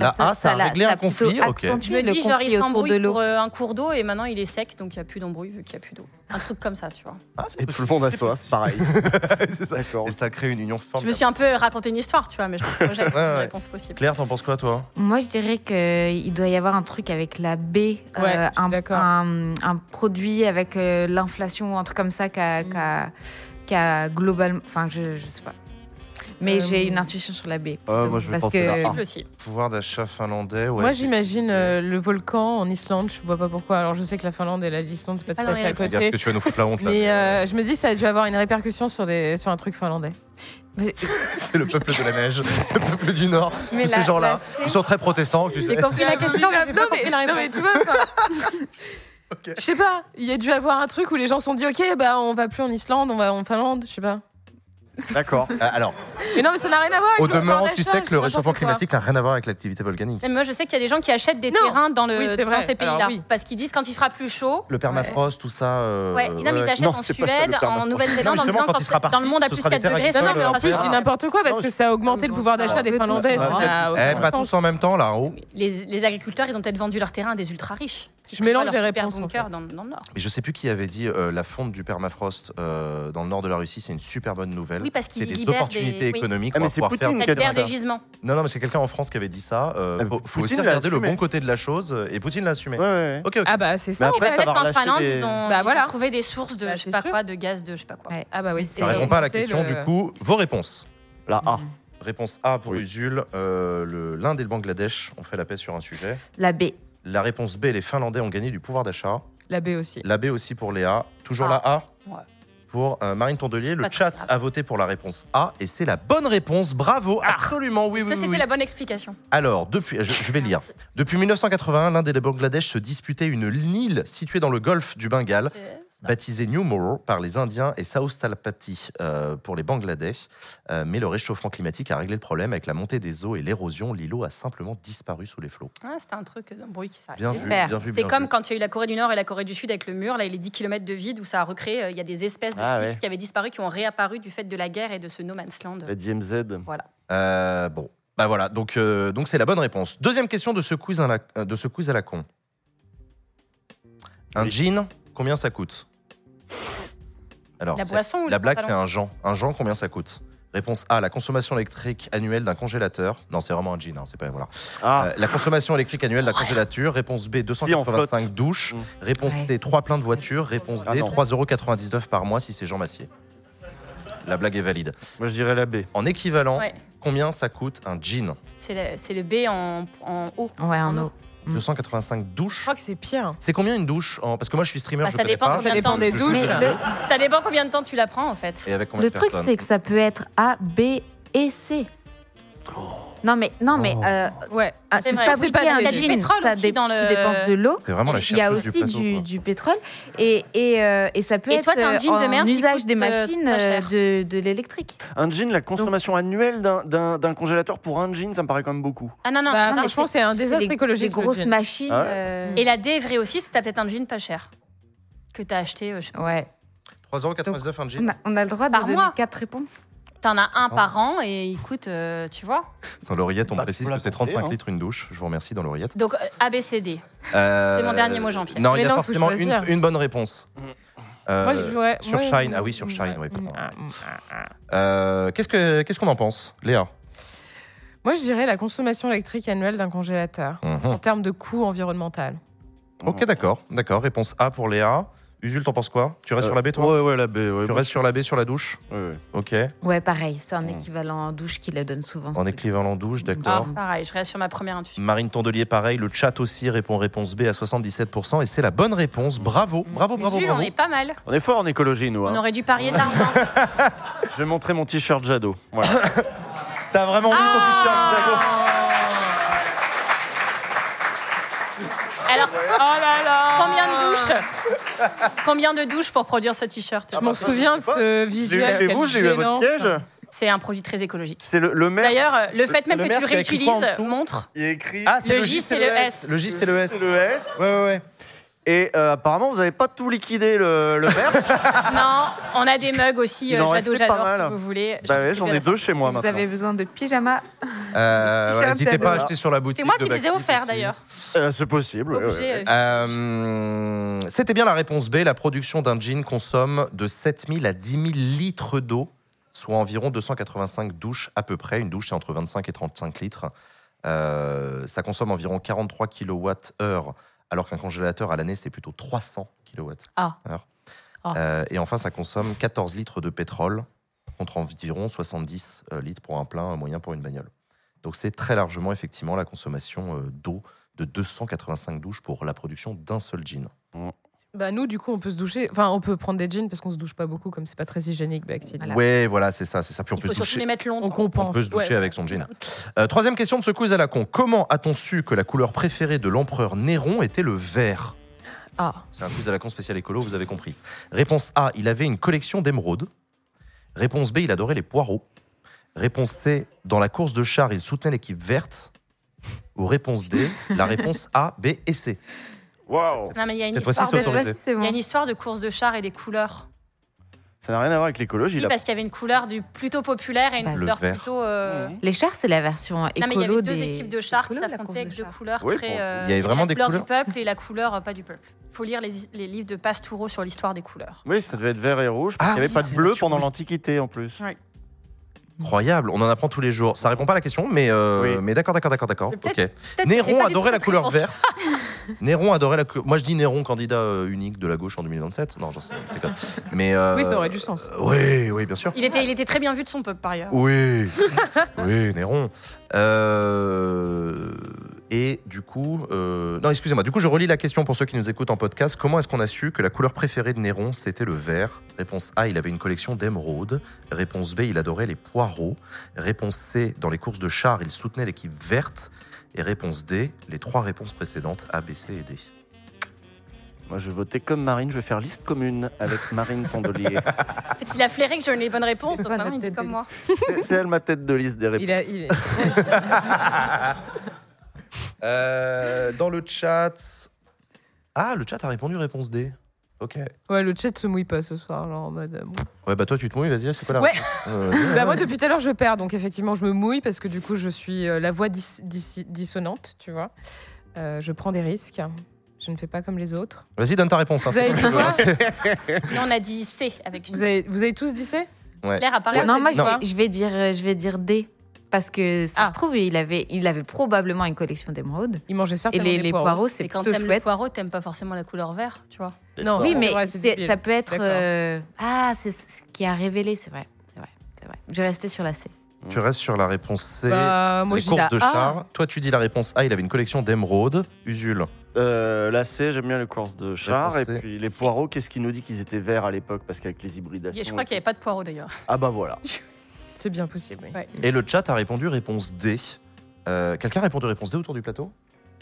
S5: la. c'est-
S1: La A, ça a réglé un
S5: plutôt
S1: conflit, ok.
S5: accentué
S2: Je me dis, genre, il
S5: de
S2: s'embrouille
S5: l'eau.
S2: pour euh, un cours d'eau et maintenant il est sec, donc il n'y a plus d'embrouille vu qu'il n'y a plus d'eau. Un truc comme ça, tu vois.
S1: Ah,
S3: Et tout le monde a soif, pareil. (laughs) (laughs)
S1: C'est ça.
S3: D'accord.
S1: Et ça a créé une union
S2: Je me suis un peu raconté une histoire, tu vois, mais je trouve que j'ai
S1: Ouais,
S2: une
S1: ouais.
S2: réponse possible.
S1: Claire, t'en penses quoi, toi?
S5: Moi, je dirais qu'il doit y avoir un truc avec la B,
S4: suis
S5: un,
S4: d'accord.
S5: un, un produit avec euh, l'inflation, un truc comme ça qui a,
S4: Mm.
S5: a- qui a globalement. Enfin, je, je sais pas. Mais
S4: Euh,
S5: j'ai une intuition sur la B.
S3: Ah, moi, je vais
S5: parce que
S3: la A.
S2: Aussi.
S1: Pouvoir d'achat finlandais, ouais.
S4: Moi, j'imagine euh, le volcan en Islande. Je vois pas pourquoi. Alors, je sais que la Finlande et la l'Islande, c'est pas tout
S2: Ah non,
S4: à fait à côté.
S1: que tu vas nous foutre la honte là.
S4: Mais euh, je me dis, ça a dû avoir une répercussion sur, des, sur un truc finlandais. (laughs) Mais-
S1: C'est le peuple de la neige, le peuple du Nord.
S5: Mais
S1: Tous
S5: la-
S1: ces gens-là, ils sont très protestants.
S2: J'ai compris la question, mais
S4: non, mais,
S2: la
S4: non, mais
S2: réponse.
S4: tu vois, enfin, (laughs)
S1: Ok.
S4: je sais pas, il y a dû avoir un truc où les gens se sont dit, ok, bah on va plus en Islande, on va en Finlande, je sais pas.
S3: D'accord.
S1: Euh, Alors,
S4: Mais non, mais ça n'a rien à voir. avec
S1: au
S4: le pouvoir
S1: demeurant,
S4: d'achat,
S1: tu sais que le réchauffement climatique n'a rien à voir avec l'activité volcanique.
S2: Mais Moi, je sais qu'il y a des gens qui achètent des
S4: Non.
S2: terrains dans, le,
S4: Oui, c'est
S2: dans
S4: vrai.
S2: ces pays-là.
S4: Oui.
S2: Parce qu'ils disent quand il fera plus chaud.
S1: Le permafrost, tout ça. euh,
S2: Ouais, non, mais ils achètent
S3: Non,
S2: en
S3: c'est pas ça, le
S2: Suède, en. Nouvelle-Zélande, en
S1: justement,
S2: disant
S1: quand il sera
S2: dans le monde à plus
S1: sera
S2: 4
S1: des terres
S2: degrés,
S4: Non, mais en
S2: sera
S4: plus, je dis n'importe quoi parce
S3: Non,
S4: que ça a augmenté le pouvoir d'achat des Finlandais. ça n'a
S1: Eh,
S4: aucun
S1: pas
S4: sens.
S1: tous en même temps, là, en haut.
S2: Les, les agriculteurs, ils ont peut-être vendu leur terrain à des ultra riches. qui
S4: Je mélange les
S2: leur super
S4: réponses, en
S2: bunker
S4: fait.
S2: dans, dans le Nord.
S1: Mais je sais plus qui avait dit euh, la fonte du permafrost euh, dans le nord de la Russie, c'est une super bonne nouvelle.
S2: Oui, parce
S1: c'est
S2: qu'ils
S1: des opportunités
S2: des- oui.
S1: économiques.
S3: Ah,
S1: on
S3: mais c'est Poutine
S1: faire-
S3: qui a dit ça.
S2: des gisements.
S1: Non, non, mais c'est quelqu'un en France qui avait dit ça. Euh,
S3: Ah,
S1: faut, aussi regarder le bon côté de la chose. euh, Et Poutine l'a assumé.
S3: Ouais, ouais.
S1: Ok, ok.
S4: Ah bah c'est
S3: Mais
S4: ça.
S3: après,
S4: fait.
S3: ça
S2: Peut-être
S3: va
S2: qu'en Finlande,
S3: des-
S2: ils ont,
S4: Bah, voilà.
S2: trouvé des sources de
S4: Bah,
S2: je sais pas
S4: sûr.
S2: quoi, de gaz, de je sais pas quoi.
S5: Ouais.
S4: Ah bah oui.
S1: Ça répond pas à la question, du coup. Vos réponses.
S3: La A.
S1: Réponse A pour
S3: Oui.
S1: Usul, euh, l'Inde et le Bangladesh ont fait la paix sur un sujet.
S5: La B.
S1: La réponse B, les Finlandais ont gagné du pouvoir d'achat.
S4: La B aussi.
S1: La B aussi pour Léa. Toujours
S2: Ah.
S1: la A
S2: Ouais.
S1: Pour euh, Marine Tondelier. Le chat
S2: grave.
S1: a voté pour la réponse A et c'est la bonne réponse. Bravo, absolument, oui, oui,
S2: que
S1: oui,
S2: c'était
S1: oui.
S2: la bonne explication?
S1: Alors, depuis, je, je vais lire. Depuis 1981, l'Inde et le Bangladesh se disputaient une île située dans le golfe du Bengale, baptisée New Moro par les Indiens et South Talapati euh, pour les Bangladais. Euh, mais le réchauffement climatique a réglé le problème avec la montée des eaux et l'érosion. L'îlot a simplement disparu sous les flots.
S2: Ah, C'était un truc, un bruit qui s'arrête.
S1: Bien vu, bien vu,
S2: C'est
S1: bien
S2: comme
S1: vu.
S2: quand il y a eu la Corée du Nord et la Corée du Sud avec le mur, là, il y a les 10 km de vide où ça a recréé, euh, il y a des espèces de
S3: Ah, ouais.
S2: qui avaient disparu, qui ont réapparu du fait de la guerre et de ce no man's land.
S3: La DMZ.
S1: Euh, bon, bah voilà, donc euh, donc c'est la bonne réponse. Deuxième question de ce quiz à la, de ce quiz à la con. Un
S3: Oui.
S1: jean, combien ça coûte? Alors,
S2: La boisson ou
S1: la blague, c'est un Jean. Un Jean, combien ça coûte? Réponse A, la consommation électrique annuelle d'un congélateur. Non, c'est vraiment un jean, hein, c'est pas voilà.
S3: Ah,
S1: Euh, la consommation électrique annuelle d'un congélateur. Réponse B, 285 douches.
S3: Mm.
S1: Réponse
S5: Ouais.
S1: C, 3 pleins de voiture. Réponse
S3: Ah
S1: D,
S3: non.
S1: 3,99€ par mois si c'est Jean Massier. La blague est valide.
S3: moi je dirais la B.
S1: En équivalent,
S2: Ouais.
S1: combien ça coûte un jean
S2: C'est le, B en, en haut.
S5: Ouais, en eau. Mm.
S1: 285
S4: Je
S1: douches.
S4: crois que c'est pire.
S1: C'est combien une douche en- Parce que moi je suis streamer,
S2: Bah,
S1: je
S2: ça dépend
S1: pas.
S2: combien
S4: Ça
S2: de
S4: dépend
S2: temps.
S4: des douches.
S5: Le,
S2: Ça dépend combien de temps tu la prends en fait.
S1: Et avec combien
S5: le
S1: de
S5: truc, c'est que ça peut être A, B et C. Non, mais, non, mais
S1: Oh.
S5: euh,
S4: Ouais.
S5: ah,
S2: C'est
S5: c'est
S2: vrai.
S4: C'est pas
S5: un
S4: du
S2: pétrole
S5: ça
S2: aussi
S5: dé-
S2: dans le-
S5: tu dépenses de l'eau.
S1: C'est vraiment la
S5: Il y a
S1: chercheuse du
S5: aussi
S1: plateau,
S5: du,
S1: quoi.
S5: du pétrole et, et, euh, et ça peut
S2: Et
S5: être
S2: toi, t'as un
S5: euh,
S2: jean de
S5: en
S2: merde qui
S5: usage
S2: coûte,
S5: des
S2: euh,
S5: machines
S2: pas
S5: euh, de, de l'électrique.
S3: Un jean, la consommation annuelle d'un- d'un d'un congélateur pour un jean, ça me paraît quand même beaucoup.
S2: Ah non, non,
S4: Bah,
S2: non, mais
S4: franchement, c'est un désastre
S5: des,
S4: écologique.
S5: des
S4: le
S5: grosses
S4: jean.
S5: machines.
S3: Ah ouais
S5: euh,
S2: Et la D est vraie aussi, c'est t'as peut-être un jean pas cher. Que t'as acheté, euh, je sais pas.
S5: Ouais.
S1: 3,99€ un
S5: On
S1: jean
S5: a, on a le droit de
S2: Par
S5: donner
S2: mois.
S5: quatre réponses.
S2: T'en as un
S1: Oh.
S2: par an et il coûte, euh, tu vois.
S1: Dans l'oreillette, on
S3: Bah,
S1: précise
S3: faut
S1: que c'est
S3: compter,
S1: 35
S3: hein.
S1: litres une douche. Je vous remercie dans l'oreillette.
S2: Donc euh, A, B, C, D.
S1: Euh,
S2: C'est mon dernier mot, Jean-Pierre.
S1: Non, il y a
S4: faut
S1: forcément une,
S4: choisir.
S1: une bonne réponse. Euh,
S4: Moi, je
S1: sur
S4: moi,
S1: Shine. Ah oui, sur Shine, oui, pardon.
S4: ah, ah, ah.
S1: euh, Qu'est-ce que- qu'est-ce qu'on en pense, Léa?
S4: Moi, je dirais la consommation électrique annuelle d'un congélateur
S1: Mhm.
S4: en termes de coût environnemental.
S1: Ok, d'accord, d'accord. Réponse A pour Léa. Usul, t'en penses quoi? Tu restes sur la B, toi?
S3: Ouais, ouais, la B. Ouais,
S1: Tu restes sur la B sur la douche?
S3: Ouais, ouais.
S1: Ok.
S5: Ouais, pareil, c'est un
S3: Mm.
S5: équivalent en douche qui le donne souvent.
S1: En équivalent douche,
S2: Ah,
S1: d'accord.
S2: pareil, je reste sur ma première intuition.
S1: Marine Tondelier, pareil. Le chat aussi répond réponse B à 77%. Et c'est la bonne réponse. Bravo, bravo, bravo,
S2: Jules,
S1: bravo.
S2: on est pas mal.
S3: On est fort en écologie, nous.
S2: On
S3: hein.
S2: aurait dû parier de l'argent. (laughs)
S3: Je vais montrer mon t-shirt Jado. Voilà. (laughs)
S1: T'as vraiment mis ton t-shirt, Jago
S2: Alors,
S4: Oh là là
S2: combien de douches (laughs) Combien de douches pour produire ce t-shirt
S4: Je m'en souviens de ce visuel. quel
S3: vous, je l'ai eu à votre siège.
S2: C'est un produit très écologique.
S3: C'est le, le maire.
S2: D'ailleurs, euh, le fait
S1: c'est
S2: même
S1: le
S2: que tu le réutilises montre.
S3: il est écrit.
S1: Ah, c'est
S2: Le
S1: le
S2: J, c'est
S1: c'est
S2: le
S1: S. Le J, c'est le S.
S3: c'est le S.
S1: Ouais, ouais, ouais.
S3: Et euh, apparemment, vous n'avez pas tout liquidé le, le maire. (laughs)
S2: Non, on a des mugs aussi,
S3: Il
S2: euh,
S3: en
S2: Jado
S3: restait pas
S2: J'adore,
S3: mal.
S2: si vous voulez.
S3: bah ouais, j'en ai deux chez moi
S5: Si vous
S3: maintenant.
S5: avez besoin de pyjama,
S1: Euh, (laughs) N'hésitez pas à acheter sur la boutique.
S2: C'est moi
S1: de
S2: qui les ai offerts
S1: aussi.
S2: d'ailleurs.
S3: Euh, c'est possible. ouais,
S2: Obligé,
S3: ouais, ouais.
S2: euh,
S1: Euh, C'était bien la réponse B. La production d'un jean consomme de 7000 à 10 000 litres d'eau, soit environ 285 douches à peu près. Une douche, c'est entre 25 et 35 litres. Euh, ça consomme environ 43 kWh, alors qu'un congélateur à l'année, c'est plutôt 300 kWh.
S2: Ah. Ah.
S1: Euh, et enfin, ça consomme 14 litres de pétrole, contre environ 70 euh, litres pour un plein moyen pour une bagnole. Donc c'est très largement, effectivement, la consommation euh, d'eau de 285 douches pour la production d'un seul jean.
S4: Bah nous, du coup, on peut se doucher. Enfin, on peut prendre des jeans parce qu'on se douche pas beaucoup, comme c'est pas très hygiénique, Baxi.
S5: Voilà.
S1: Ouais, voilà, c'est ça, c'est ça. Puis on
S2: Il
S1: peut
S2: faut
S1: se
S2: surtout
S1: doucher.
S2: les mettre longs.
S4: On compense.
S1: On peut se doucher
S4: Ouais.
S1: avec son jean. Euh, troisième question de ce quiz à la con. Comment a-t-on su que la couleur préférée de l'empereur Néron était le vert?
S4: Ah,
S1: C'est un quiz à la con spécial écolo, vous avez compris. Réponse A, il avait une collection d'émeraudes. Réponse B, il adorait les poireaux. Réponse C, dans la course de char, il soutenait l'équipe verte. Ou réponse D, la réponse A, B et C.
S3: Waouh
S2: Non, mais il y a une
S1: Cette fois-ci,
S2: histoire
S1: c'est
S2: de-
S1: autorisé.
S5: c'est
S2: il y a
S5: bon.
S2: une histoire de course de char et des couleurs.
S3: Ça n'a rien à voir avec l'écologie,
S2: Oui,
S3: là.
S2: parce qu'il y avait une couleur du plutôt populaire et une
S5: Bah,
S1: le
S2: couleur
S1: vert.
S2: plutôt. euh.
S5: Les chars, c'est la version
S2: Non, mais il y
S5: écolo
S2: avait deux
S5: des...
S2: équipes de chars qui
S4: écolo, la
S2: s'affrontaient
S4: course de
S2: avec deux
S4: chars.
S2: couleurs
S3: Oui,
S2: très. euh,
S1: Il y avait vraiment
S2: la
S1: des
S2: couleur
S1: couleurs
S2: du peuple et la couleur euh, pas du peuple. Il faut lire les, les livres de Pastoureau sur l'histoire des couleurs.
S3: Oui, ça devait être vert et rouge, parce
S1: Ah
S3: qu'il n'y avait
S1: oui,
S3: pas de
S1: c'est
S3: bleu
S1: sûr,
S3: pendant
S1: oui.
S3: l'Antiquité en plus.
S2: Ouais.
S1: Incroyable, on en apprend tous les jours. Ça répond pas à la question, mais, euh,
S3: Oui.
S1: mais d'accord, d'accord, d'accord, d'accord.
S2: Mais
S1: Ok.
S2: peut-être- Peut-être que c'est
S1: Néron
S2: pas du
S1: adorait
S2: tout
S1: la couleur verte. (laughs) Néron adorait la. Moi, je dis Néron, candidat euh, unique de la gauche en 2027. Non, j'en sais. déconne. Mais euh,
S4: oui, ça aurait du sens.
S1: Oui, oui, bien sûr.
S2: Il était, il était très bien vu de son peuple par ailleurs.
S1: Oui, (laughs) oui, Néron. Euh, et du coup, euh, non, excusez-moi. Du coup, je relis la question pour ceux qui nous écoutent en podcast. Comment est-ce qu'on a su que la couleur préférée de Néron c'était le vert? Réponse A, il avait une collection d'émeraudes. Réponse B, il adorait les poireaux. Réponse C, dans les courses de chars, il soutenait l'équipe verte. Et réponse D, les trois réponses précédentes A, B, C et D.
S3: Moi, je vais voter comme Marine, je vais faire liste commune avec Marine Tondelier. (laughs)
S2: En fait, il a flairé que j'avais les bonnes réponses, donc maintenant il est comme moi.
S3: C'est c'est elle ma tête de liste des réponses.
S4: Il a, (laughs) il-
S1: Euh, dans le chat. Ah, le chat a répondu réponse D. Ok.
S4: Ouais, le chat se mouille pas ce soir, genre en mode. euh, bon.
S1: Ouais, bah toi, tu te mouilles, vas-y, c'est quoi la
S4: Ouais.
S1: Euh, (laughs)
S4: Bah moi depuis tout à l'heure je perds donc effectivement je me mouille parce que du coup je suis euh, la voix dis- dis- dissonante tu vois. Euh, je prends des risques. Je ne fais pas comme les autres.
S1: Vas-y, donne ta réponse. hein,
S4: Vous avez
S1: c'est
S4: dit
S1: comme tu
S4: quoi
S1: hein. (laughs)
S2: On a dit C avec une.
S4: Vous avez, vous avez tous dit C
S2: Claire a parlé.
S4: Ouais,
S5: Non, moi, je
S1: Non.
S5: vais, je vais dire, euh, je vais dire D. Parce que ça
S2: Ah.
S5: se trouve, il avait, il avait probablement une collection d'émeraudes.
S4: Il mangeait
S5: Et
S4: certainement
S5: les,
S4: des
S5: les
S4: poireaux.
S5: poireaux, c'est
S2: Mais quand
S5: plutôt
S2: t'aimes le
S5: chouette.
S2: poireau, t'aimes pas forcément la couleur vert, tu vois.
S4: Non,
S5: Oui, mais ça peut être. Euh, Ah, c'est ce qui a révélé, c'est vrai. C'est vrai. C'est vrai. Je vais rester sur la C.
S1: Tu restes sur la réponse C.
S4: Bah, moi
S1: les courses
S4: la
S1: de
S4: A.
S1: chars. Toi, tu dis la réponse A. Il avait une collection d'émeraudes. Usul.
S3: Euh, la C, j'aime bien les courses de chars. Et puis les poireaux, qu'est-ce qui nous dit qu'ils étaient verts à l'époque? Parce qu'avec les hybridations.
S2: Je crois qu'il n'y avait pas de poireau d'ailleurs.
S3: Ah bah voilà. (laughs)
S4: C'est bien possible. oui.
S2: Ouais.
S1: Et le chat a répondu réponse D. Euh, Quelqu'un a répondu réponse D autour du plateau?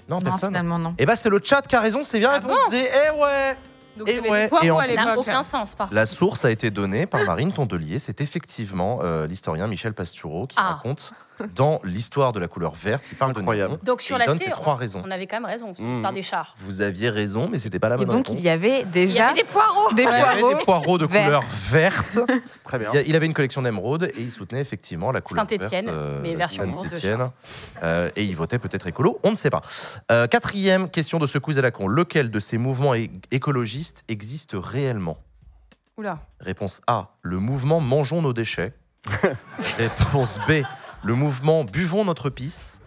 S1: Non,
S5: Non,
S1: personne.
S5: finalement, non.
S1: Eh bah, c'est le chat qui a raison. C'est bien
S2: Ah
S1: réponse D. Eh ouais
S4: Donc
S1: Et
S4: il y avait
S1: ouais,
S4: des poireaux
S1: et en
S4: à
S1: plus-
S2: Ça n'a
S4: l'époque.
S2: aucun sens par
S1: La source a été donnée par Marine Tondelier. C'est effectivement euh, l'historien Michel Pastoureau qui
S2: Ah.
S1: raconte dans l'histoire de la couleur verte. Il parle
S3: Incroyable.
S1: de Néron.
S2: Donc sur
S1: Et
S2: la
S1: il donne
S2: C,
S1: ses trois
S2: on,
S1: raisons.
S2: on avait quand même raison
S3: Mmh.
S2: l'histoire des chars.
S1: Vous aviez raison, mais c'était pas la
S5: Et
S1: bonne
S5: donc,
S1: réponse.
S5: il y avait
S2: Il y
S5: déjà
S2: avait des poireaux
S5: des
S1: Il y avait des poireaux de
S5: verts.
S1: couleur verte. (laughs)
S3: Très bien.
S1: Il, avait une collection d'émeraudes et il soutenait effectivement la couleur
S2: Saint-Étienne,
S1: verte, euh,
S2: mais version
S1: Saint-Étienne. Euh, et il votait peut-être écolo, on ne sait pas. Euh, quatrième question de ce quiz à la con. Lequel de ces mouvements é- écologistes existe réellement?
S2: Oula.
S1: Réponse A, le mouvement Mangeons nos déchets. (laughs) Réponse B, le mouvement Buvons notre pisse.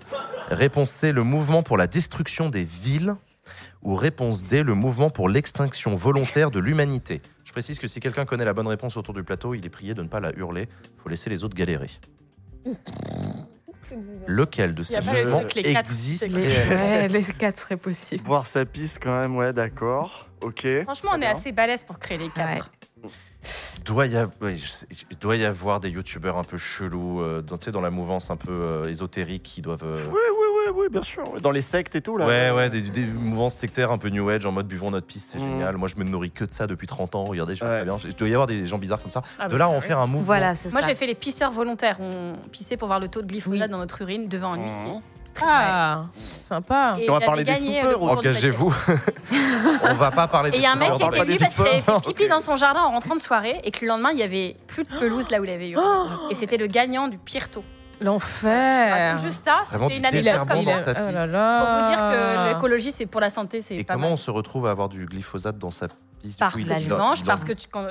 S1: Réponse C, le mouvement pour la destruction des villes. Ou réponse D, le mouvement pour l'extinction volontaire de l'humanité. Je précise que si quelqu'un connaît la bonne réponse autour du plateau, il est prié de ne pas la hurler. Il faut laisser les autres galérer. Lequel de
S2: Il y
S1: ces mouvements
S2: truc, les quatre,
S1: existe
S5: Les, ouais, les quatre seraient possibles.
S3: Voir sa piste quand même, ouais, d'accord. Ok.
S2: Franchement, on est assez balèze pour créer les quatre.
S1: Doit y avoir, oui, doit y avoir des youtubeurs un peu chelous, euh, dans, tu sais, dans la mouvance un peu euh, ésotérique qui doivent. euh,
S3: Oui, oui, oui, oui, bien sûr. Dans les sectes et tout, là.
S1: Ouais, ouais, des, des mouvances sectaires un peu new age en mode buvons notre piste, c'est
S3: Mhm.
S1: génial. Moi, je me nourris que de ça depuis 30 ans. Regardez, je fais
S3: Ouais.
S1: très bien. Il doit y avoir des gens bizarres comme ça.
S2: Ah,
S1: de
S2: bah,
S1: là,
S2: bah,
S1: en
S2: oui.
S1: faire un mouvement.
S5: Voilà, c'est
S2: Moi, j'ai fait les pisseurs volontaires. On pissait pour voir le taux de glyphosate
S5: Oui.
S2: dans notre urine devant un huissier.
S4: Ah, sympa.
S2: Et
S3: on va parler des soupeurs
S1: Engagez-vous. (laughs) On va pas parler
S2: Et
S1: des
S2: il y a un mec qui était venu parce qu'il avait fait pipi dans son jardin en rentrant de soirée et que le lendemain, il y avait plus de pelouse là où il avait eu. Et c'était le gagnant du pire taux.
S4: L'enfer.
S2: Juste ça, c'était une anecdote comme ça.
S4: Oh là.
S2: Pour vous dire que l'écologie, c'est pour la santé, c'est
S1: Et
S2: pas
S1: comment
S2: mal.
S1: on se retrouve à avoir du glyphosate dans sa piste
S2: manges,
S1: il-
S2: parce que tu, quand,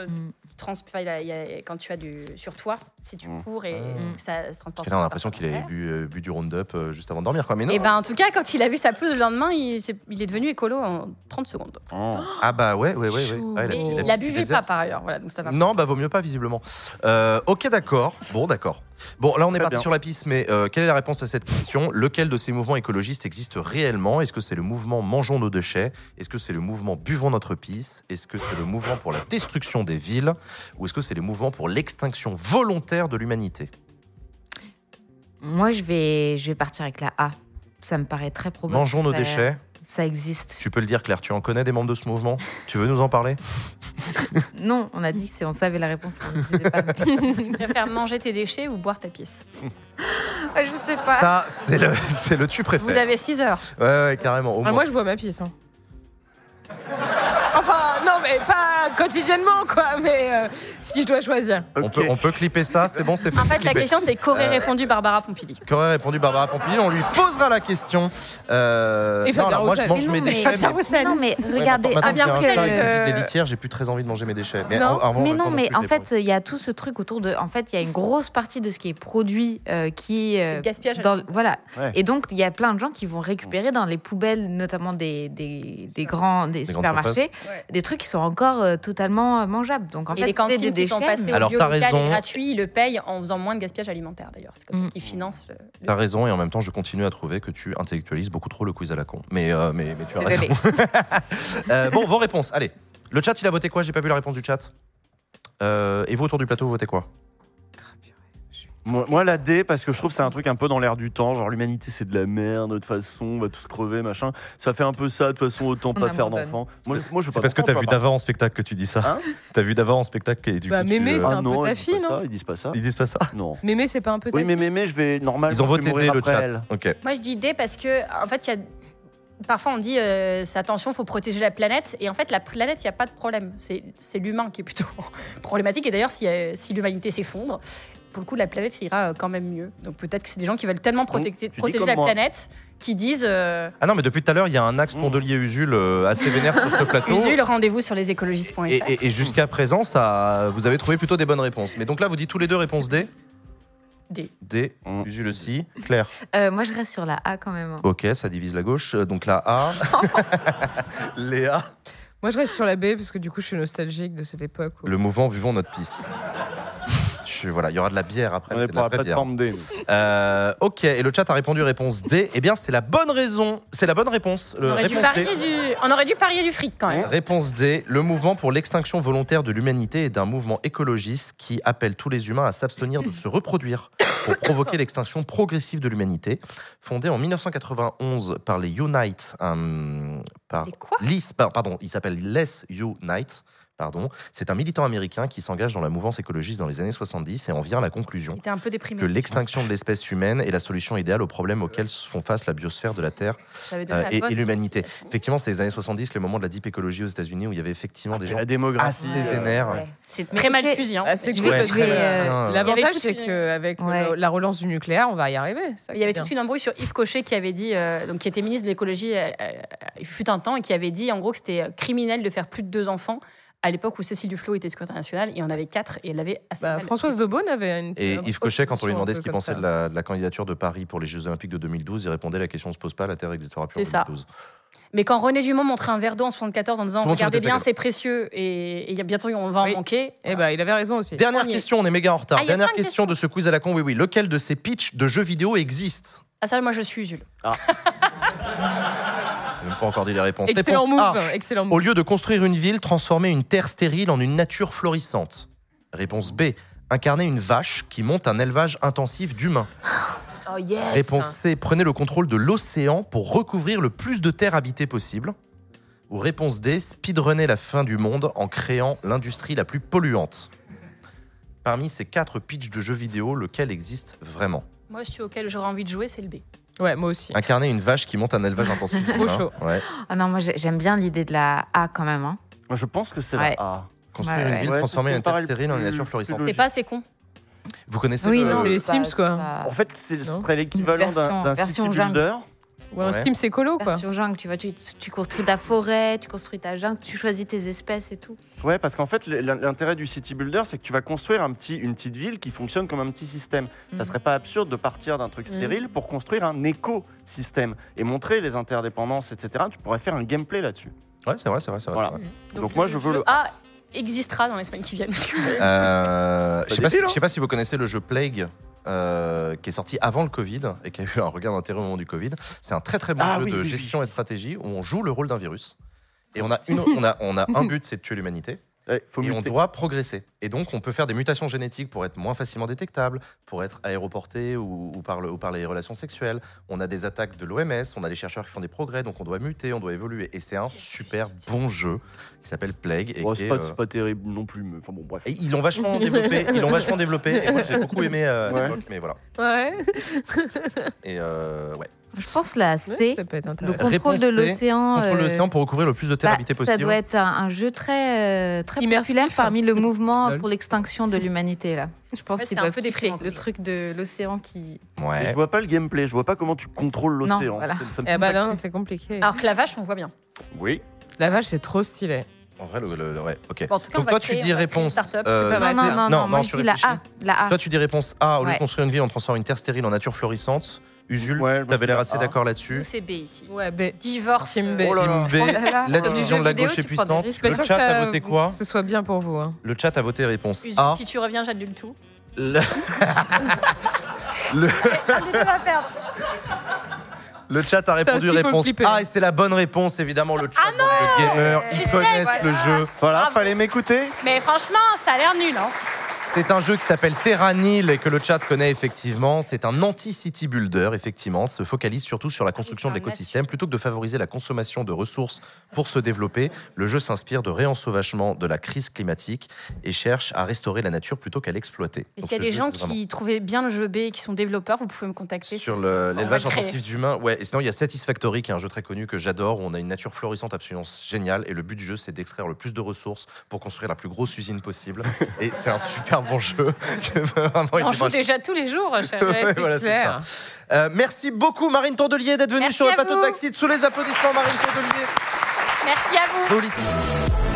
S2: Il a- il a- quand tu as du sur toi, si tu
S3: Mm.
S2: cours et
S1: Mm.
S2: que ça se transporte.
S1: Parce qu'elle a l'impression qu'il avait bu, euh, bu du Roundup euh, juste avant de dormir. Quoi. Mais non.
S2: Et ben en tout cas, quand il a vu sa pelouse le lendemain, il, il est devenu écolo en 30 secondes.
S3: Oh.
S1: Ah bah ouais, ouais, ouais. ouais.
S2: Et
S1: il
S2: il
S1: a
S2: la
S1: pris
S2: buvait pas par ailleurs, voilà, donc ça va.
S1: Non, bah vaut mieux pas visiblement. Euh, ok, d'accord. Bon, d'accord. Bon, là, on est
S3: Très
S1: parti
S3: bien.
S1: sur la piste, mais euh, quelle est la réponse à cette question? Lequel de ces mouvements écologistes existe réellement? Est-ce que c'est le mouvement Mangeons nos déchets? Est-ce que c'est le mouvement Buvons notre pisse Est-ce que c'est le mouvement pour la destruction des villes? Ou est-ce que c'est le mouvement pour l'extinction volontaire de l'humanité?
S5: Moi, je vais, je vais partir avec la A. Ça me paraît très probable.
S1: Mangeons nos
S5: ça-
S1: déchets.
S5: Ça existe.
S1: Tu peux le dire, Claire, tu en connais des membres de ce mouvement? Tu veux nous en parler? (laughs)
S5: Non, on a dit on savait la réponse, on ne disait pas. (laughs)
S2: Tu préfères manger tes déchets ou boire ta pisse (laughs)
S5: je sais pas.
S1: Ça, c'est le, c'est le tu préfères.
S2: Vous avez 6 heures.
S1: Ouais, ouais, carrément. Au
S4: Ah,
S1: moins.
S4: moi, je bois ma pisse. hein. Enfin, non, mais pas quotidiennement, quoi. Mais euh, si je dois choisir.
S1: on, peut, on peut clipper ça, c'est bon, c'est fait.
S2: En fait, la question, c'est qu'aurait
S1: Euh,
S2: répondu Barbara Pompili
S1: Qu'aurait répondu Barbara Pompili On lui posera la question. Euh,
S4: Et
S1: non, alors moi, je mange
S5: non,
S1: mes
S5: mais-
S1: déchets. Mais-.
S5: Non, mais
S1: Ouais,
S5: regardez, ah, bien
S1: maintenant,
S2: que-
S1: des litières, j'ai plus très envie de manger mes déchets. Mais
S2: Non.
S1: avant,
S5: mais non, mais
S1: plus,
S5: en
S1: les
S5: fait, il y a tout ce truc autour de. En fait, il y a une grosse partie de ce qui est produit euh, qui
S2: C'est
S5: euh,
S2: le gaspillage.
S5: dans, voilà.
S3: Ouais.
S5: Et donc, il y a plein de gens qui vont récupérer dans les poubelles, notamment des, des, des grands des supermarchés,
S2: Ouais.
S5: des trucs qui sont encore euh, totalement euh, mangeables. Donc, en
S2: et
S5: fait,
S2: les
S5: c'est
S2: cantines
S5: des
S2: qui sont
S5: déchets.
S2: passées
S5: mais-
S2: au
S1: Alors,
S2: bio
S1: t'as
S2: local
S1: raison.
S2: et gratuit, ils le payent en faisant moins de gaspillage alimentaire d'ailleurs. C'est comme
S5: Mm.
S2: ça qu'ils financent le. le-
S1: T'as raison, et en même temps, je continue à trouver que tu intellectualises beaucoup trop le quiz à la con. Mais, euh, mais, mais tu as raison. (laughs) Euh, bon, vos réponses. Allez. Le chat, il a voté quoi? J'ai pas vu la réponse du chat. Euh, et vous, autour du plateau, vous votez quoi?
S3: Moi, moi, la D, parce que je trouve que c'est un truc un peu dans l'air du temps. Genre, l'humanité, c'est de la merde, de toute façon, on va tous crever, machin. Ça fait un peu ça, de toute façon, autant pas faire d'enfants. Moi, moi, je
S1: C'est
S3: pas
S1: parce que t'as vu d'avant en spectacle que tu dis ça.
S3: Hein
S1: T'as vu d'avant en spectacle et du
S4: Bah,
S1: coup.
S4: mémé,
S1: euh,
S4: c'est
S3: Ah
S4: un peu
S3: non,
S4: ta
S3: ils disent
S4: fille,
S3: pas
S4: non
S3: ça, Ils disent pas ça.
S1: Ils disent pas ça?
S3: Non.
S4: Mémé, c'est pas un peu ta
S3: Oui, mais mémé, je vais normal.
S1: Ils ont
S3: je vais
S1: voté
S3: mourir
S1: D, le
S3: après
S1: chat.
S3: elle.
S1: Ok.
S2: Moi, je dis D parce que, en fait, il y a. Parfois, on dit euh, c'est attention, faut protéger la planète. Et en fait, la planète, il n'y a pas de problème. C'est c'est l'humain qui est plutôt (laughs) problématique. Et d'ailleurs, si, euh, si l'humanité s'effondre, pour le coup, la planète ira euh, quand même mieux. Donc peut-être que c'est des gens qui veulent tellement protéger, la
S3: moi.
S2: planète qui disent euh,
S1: Ah non, mais depuis tout à l'heure, il y a un axe. Pondelier-Usul euh, assez vénère sur ce plateau.
S2: Usul, rendez-vous sur lesécologistes.fr.
S1: Et, et- et jusqu'à présent, ça, vous avez trouvé plutôt des bonnes réponses. Mais donc là, vous dites tous les deux réponse D.
S2: D.
S1: D.
S3: Mm.
S1: Usul aussi. Claire.
S5: Euh, moi, je reste sur la A quand même.
S1: Ok, ça divise la gauche. Donc la A. (laughs) Léa.
S4: Moi, je reste sur la B parce que du coup, je suis nostalgique de cette époque. où-
S1: Le mouvement Buvons notre piste. Voilà, il y aura de la bière après.
S3: On est pour
S1: la
S3: plateforme D.
S1: Euh, ok, et le chat a répondu réponse D. Eh bien, c'est la bonne raison. C'est la bonne réponse.
S2: On aurait, dû
S1: réponse
S2: parier du... on aurait dû parier du fric quand même.
S1: Réponse D. Le mouvement pour l'extinction volontaire de l'humanité est un mouvement écologiste qui appelle tous les humains à s'abstenir de se reproduire pour provoquer l'extinction progressive de l'humanité. Fondé en 1991 par les Unite, euh, par
S2: Et quoi?
S1: Par- pardon, il s'appelle Less Unite. Pardon. C'est un militant américain qui s'engage dans la mouvance écologiste dans les années 70 et en vient à la conclusion
S2: Il était un peu déprimé.
S1: que l'extinction de l'espèce humaine est la solution idéale aux problèmes auxquels font face la biosphère de la Terre euh,
S2: la
S1: et, l'humanité. Effectivement, c'est les années 70, le moment de la deep écologie aux États-Unis où il y avait effectivement des gens
S3: La démographie.
S1: assez vénères.
S5: Ouais.
S2: C'est très mal
S5: c'est-
S2: cuisi. hein.
S4: Ah, euh,
S2: Il y avait
S4: l'avantage, c'est qu'avec
S5: Ouais.
S4: la relance du nucléaire, on va y arriver. Ça,
S2: Il y avait toute une embrouille sur Yves Cochet qui avait dit, euh, donc qui était ministre de l'écologie, il fut un temps, et qui avait dit en gros que c'était criminel de faire plus de deux enfants à l'époque où Cécile Duflot était secrétaire nationale, il y en avait quatre et elle avait assez
S4: Bah,
S2: mal.
S4: Françoise Daubonne avait une.
S1: Et
S4: une
S1: Yves Cochet, quand on lui demandait ce qu'il pensait de la, de la candidature de Paris pour les Jeux Olympiques de 2012, il répondait la question ne se pose pas, la Terre existera plus en
S2: C'est ça.
S1: 2012.
S2: Mais quand René Dumont montrait un verre d'eau en 74 en disant regardez bien, c'est précieux et et il y a bientôt on va
S4: Oui.
S2: en manquer.
S4: Eh ben, il avait raison aussi.
S1: Dernière question, on est méga en retard.
S2: Ah,
S1: Dernière question de ce quiz à la con, oui, oui. Lequel de ces pitchs de jeux vidéo existe?
S2: Ah ça, moi je suis Jules.
S1: N'ai (laughs) même pas encore dit les réponses.
S4: Excellent
S1: Réponse A.
S4: move. Excellent
S1: Au lieu de construire une ville, transformer une terre stérile en une nature florissante. Réponse B. Incarner une vache qui monte un élevage intensif d'humains.
S5: Oh yes
S1: Réponse C. Prenez le contrôle de l'océan pour recouvrir le plus de terres habitées possible. Ou réponse D. Speedrunner la fin du monde en créant l'industrie la plus polluante. Parmi ces quatre pitchs de jeux vidéo, lequel existe vraiment?
S2: Moi, celui auquel j'aurais envie de jouer, c'est le B.
S4: Ouais, moi aussi.
S1: Incarner une vache qui monte un élevage intensif (laughs)
S4: Trop chaud.
S1: Ouais.
S5: Ah non, moi j'ai- j'aime bien l'idée de la A quand même. hein.
S3: Moi, Je pense que c'est
S5: Ouais.
S3: la A.
S1: Construire
S5: Ouais,
S1: une
S5: ouais.
S1: ville,
S3: Ouais,
S1: transformer
S3: c'est
S1: une terre stérile en une nature florissante.
S2: C'est pas assez con.
S1: Vous connaissez
S5: Oui,
S1: le-
S5: non,
S4: c'est les Sims, quoi.
S3: En fait, c'est- ce serait l'équivalent d'un city builder.
S4: Ouais,
S1: Ouais.
S4: Steam, c'est colo, quoi.
S5: Version jungle, tu vois, tu, tu construis ta forêt, tu construis ta jungle, tu choisis tes espèces et tout.
S3: Ouais, parce qu'en fait, l'intérêt du city builder, c'est que tu vas construire un petit, une petite ville qui fonctionne comme un petit système. Ça
S5: Mhm.
S3: serait pas absurde de partir d'un truc
S4: Mhm.
S3: stérile pour construire un écosystème et montrer les interdépendances, etc. Tu pourrais faire un gameplay là-dessus.
S1: Ouais, c'est vrai, c'est vrai, c'est vrai.
S3: Voilà.
S1: vrai.
S3: Donc moi, je veux le
S2: A existera dans les semaines qui viennent. (laughs)
S1: Euh, je sais
S3: Pas
S1: pas, si,
S3: débile,
S1: je sais pas si vous connaissez le jeu Plague. euh, qui est sorti avant le Covid et qui a eu un regard d'intérêt au moment du Covid. C'est un très très bon
S3: Ah
S1: jeu
S3: oui,
S1: de
S3: oui,
S1: gestion et stratégie où on joue le rôle d'un virus. Et on a, une, on a, on a un (laughs) but, c'est de tuer l'humanité.
S3: Ouais, faut
S1: Et on doit progresser. Et donc, on peut faire des mutations génétiques pour être moins facilement détectable, pour être aéroporté ou, ou par, le- ou par les relations sexuelles. On a des attaques de l'OMS, on a des chercheurs qui font des progrès, donc on doit muter, on doit évoluer. Et c'est un super bon jeu qui s'appelle Plague. Et
S3: Bon,
S1: qui
S3: c'est
S1: est,
S3: pas,
S1: euh,
S3: pas terrible non plus, mais enfin bon, bref.
S1: et ils l'ont vachement développé. (laughs) Ils l'ont vachement développé. Et moi, j'ai beaucoup aimé euh, à
S3: Ouais.
S1: l'époque, mais voilà.
S4: Ouais.
S1: Et euh, ouais.
S5: Je pense la C,
S4: ça peut être
S5: le contrôle
S1: Réponse
S5: de l'océan.
S1: Contrôle
S5: euh,
S1: l'océan pour recouvrir le plus de terre
S5: bah,
S1: habitée
S5: ça
S1: possible.
S5: doit être un, un jeu très, euh, très
S4: Immersif.
S5: populaire parmi le (laughs) mouvement pour l'extinction de (laughs) l'humanité. là. Je pense
S2: Ouais,
S5: qu'ils
S2: c'est un peu déprimant,
S5: le truc de l'océan qui.
S1: Ouais.
S3: Je vois pas le gameplay, je vois pas comment tu contrôles
S5: Non,
S3: l'océan.
S5: voilà.
S4: Eh bah non, c'est compliqué.
S2: Alors que la vache, on voit bien.
S3: Oui.
S4: La vache, c'est trop stylé.
S1: En vrai, le, le- le- ouais, ok.
S2: Bon, en tout cas, on
S1: Donc toi, tu dis réponse. euh,
S5: non, non, non,
S1: non,
S5: non, moi
S1: non,
S5: je dis la. A. La A.
S1: Toi, tu dis réponse A. Au lieu de construire une ville, on transforme une terre stérile en nature florissante. Usul,
S3: Ouais,
S1: t'avais
S3: je
S1: l'air assez d'accord là-dessus.
S2: c'est B ici.
S4: Ouais, B.
S2: Divorce.
S4: Team B.
S2: euh,
S3: Oh là là.
S1: Team B,
S5: Oh là là.
S1: la division de la
S5: vidéo,
S1: gauche est
S5: tu
S1: puissante. Le
S4: que
S1: chat a voté quoi
S4: Ce soit bien pour vous. hein.
S1: Le chat a voté réponse
S2: Usu,
S1: A.
S2: Si tu reviens, j'annule tout.
S1: Le... (laughs) le... Le chat a répondu
S4: le
S1: réponse. A et c'est la bonne réponse évidemment. Le chat,
S2: Ah
S1: bande de gamers, ils connaissent le
S2: voilà.
S1: jeu.
S3: Voilà,
S2: Bravo.
S3: fallait m'écouter.
S2: Mais franchement, ça a l'air nul. Hein.
S1: C'est un jeu qui s'appelle Terranil et que le chat connaît effectivement. C'est un anti-city builder, effectivement, se focalise surtout sur la construction de l'écosystème. Plutôt que de favoriser la consommation de ressources pour se développer, le jeu s'inspire de réensauvagement de la crise climatique et cherche à restaurer la nature plutôt qu'à l'exploiter.
S2: Et s'il y a des gens
S1: vraiment
S2: qui trouvaient bien le jeu B et qui sont développeurs, vous pouvez me contacter.
S1: sur le- l'élevage intensif d'humains. Ouais, et sinon il y a Satisfactory qui est un jeu très connu que j'adore où on a une nature florissante absolument géniale et le but du jeu c'est d'extraire le plus de ressources pour construire la plus grosse usine possible et c'est un super bon jeu. (laughs)
S2: On joue déjà tous les jours. (laughs)
S4: Ouais,
S1: voilà. Euh, merci beaucoup Marine Tondelier d'être venue
S2: Merci
S1: sur le plateau de Backseat. Sous les applaudissements Marine Tondelier.
S2: Merci à vous.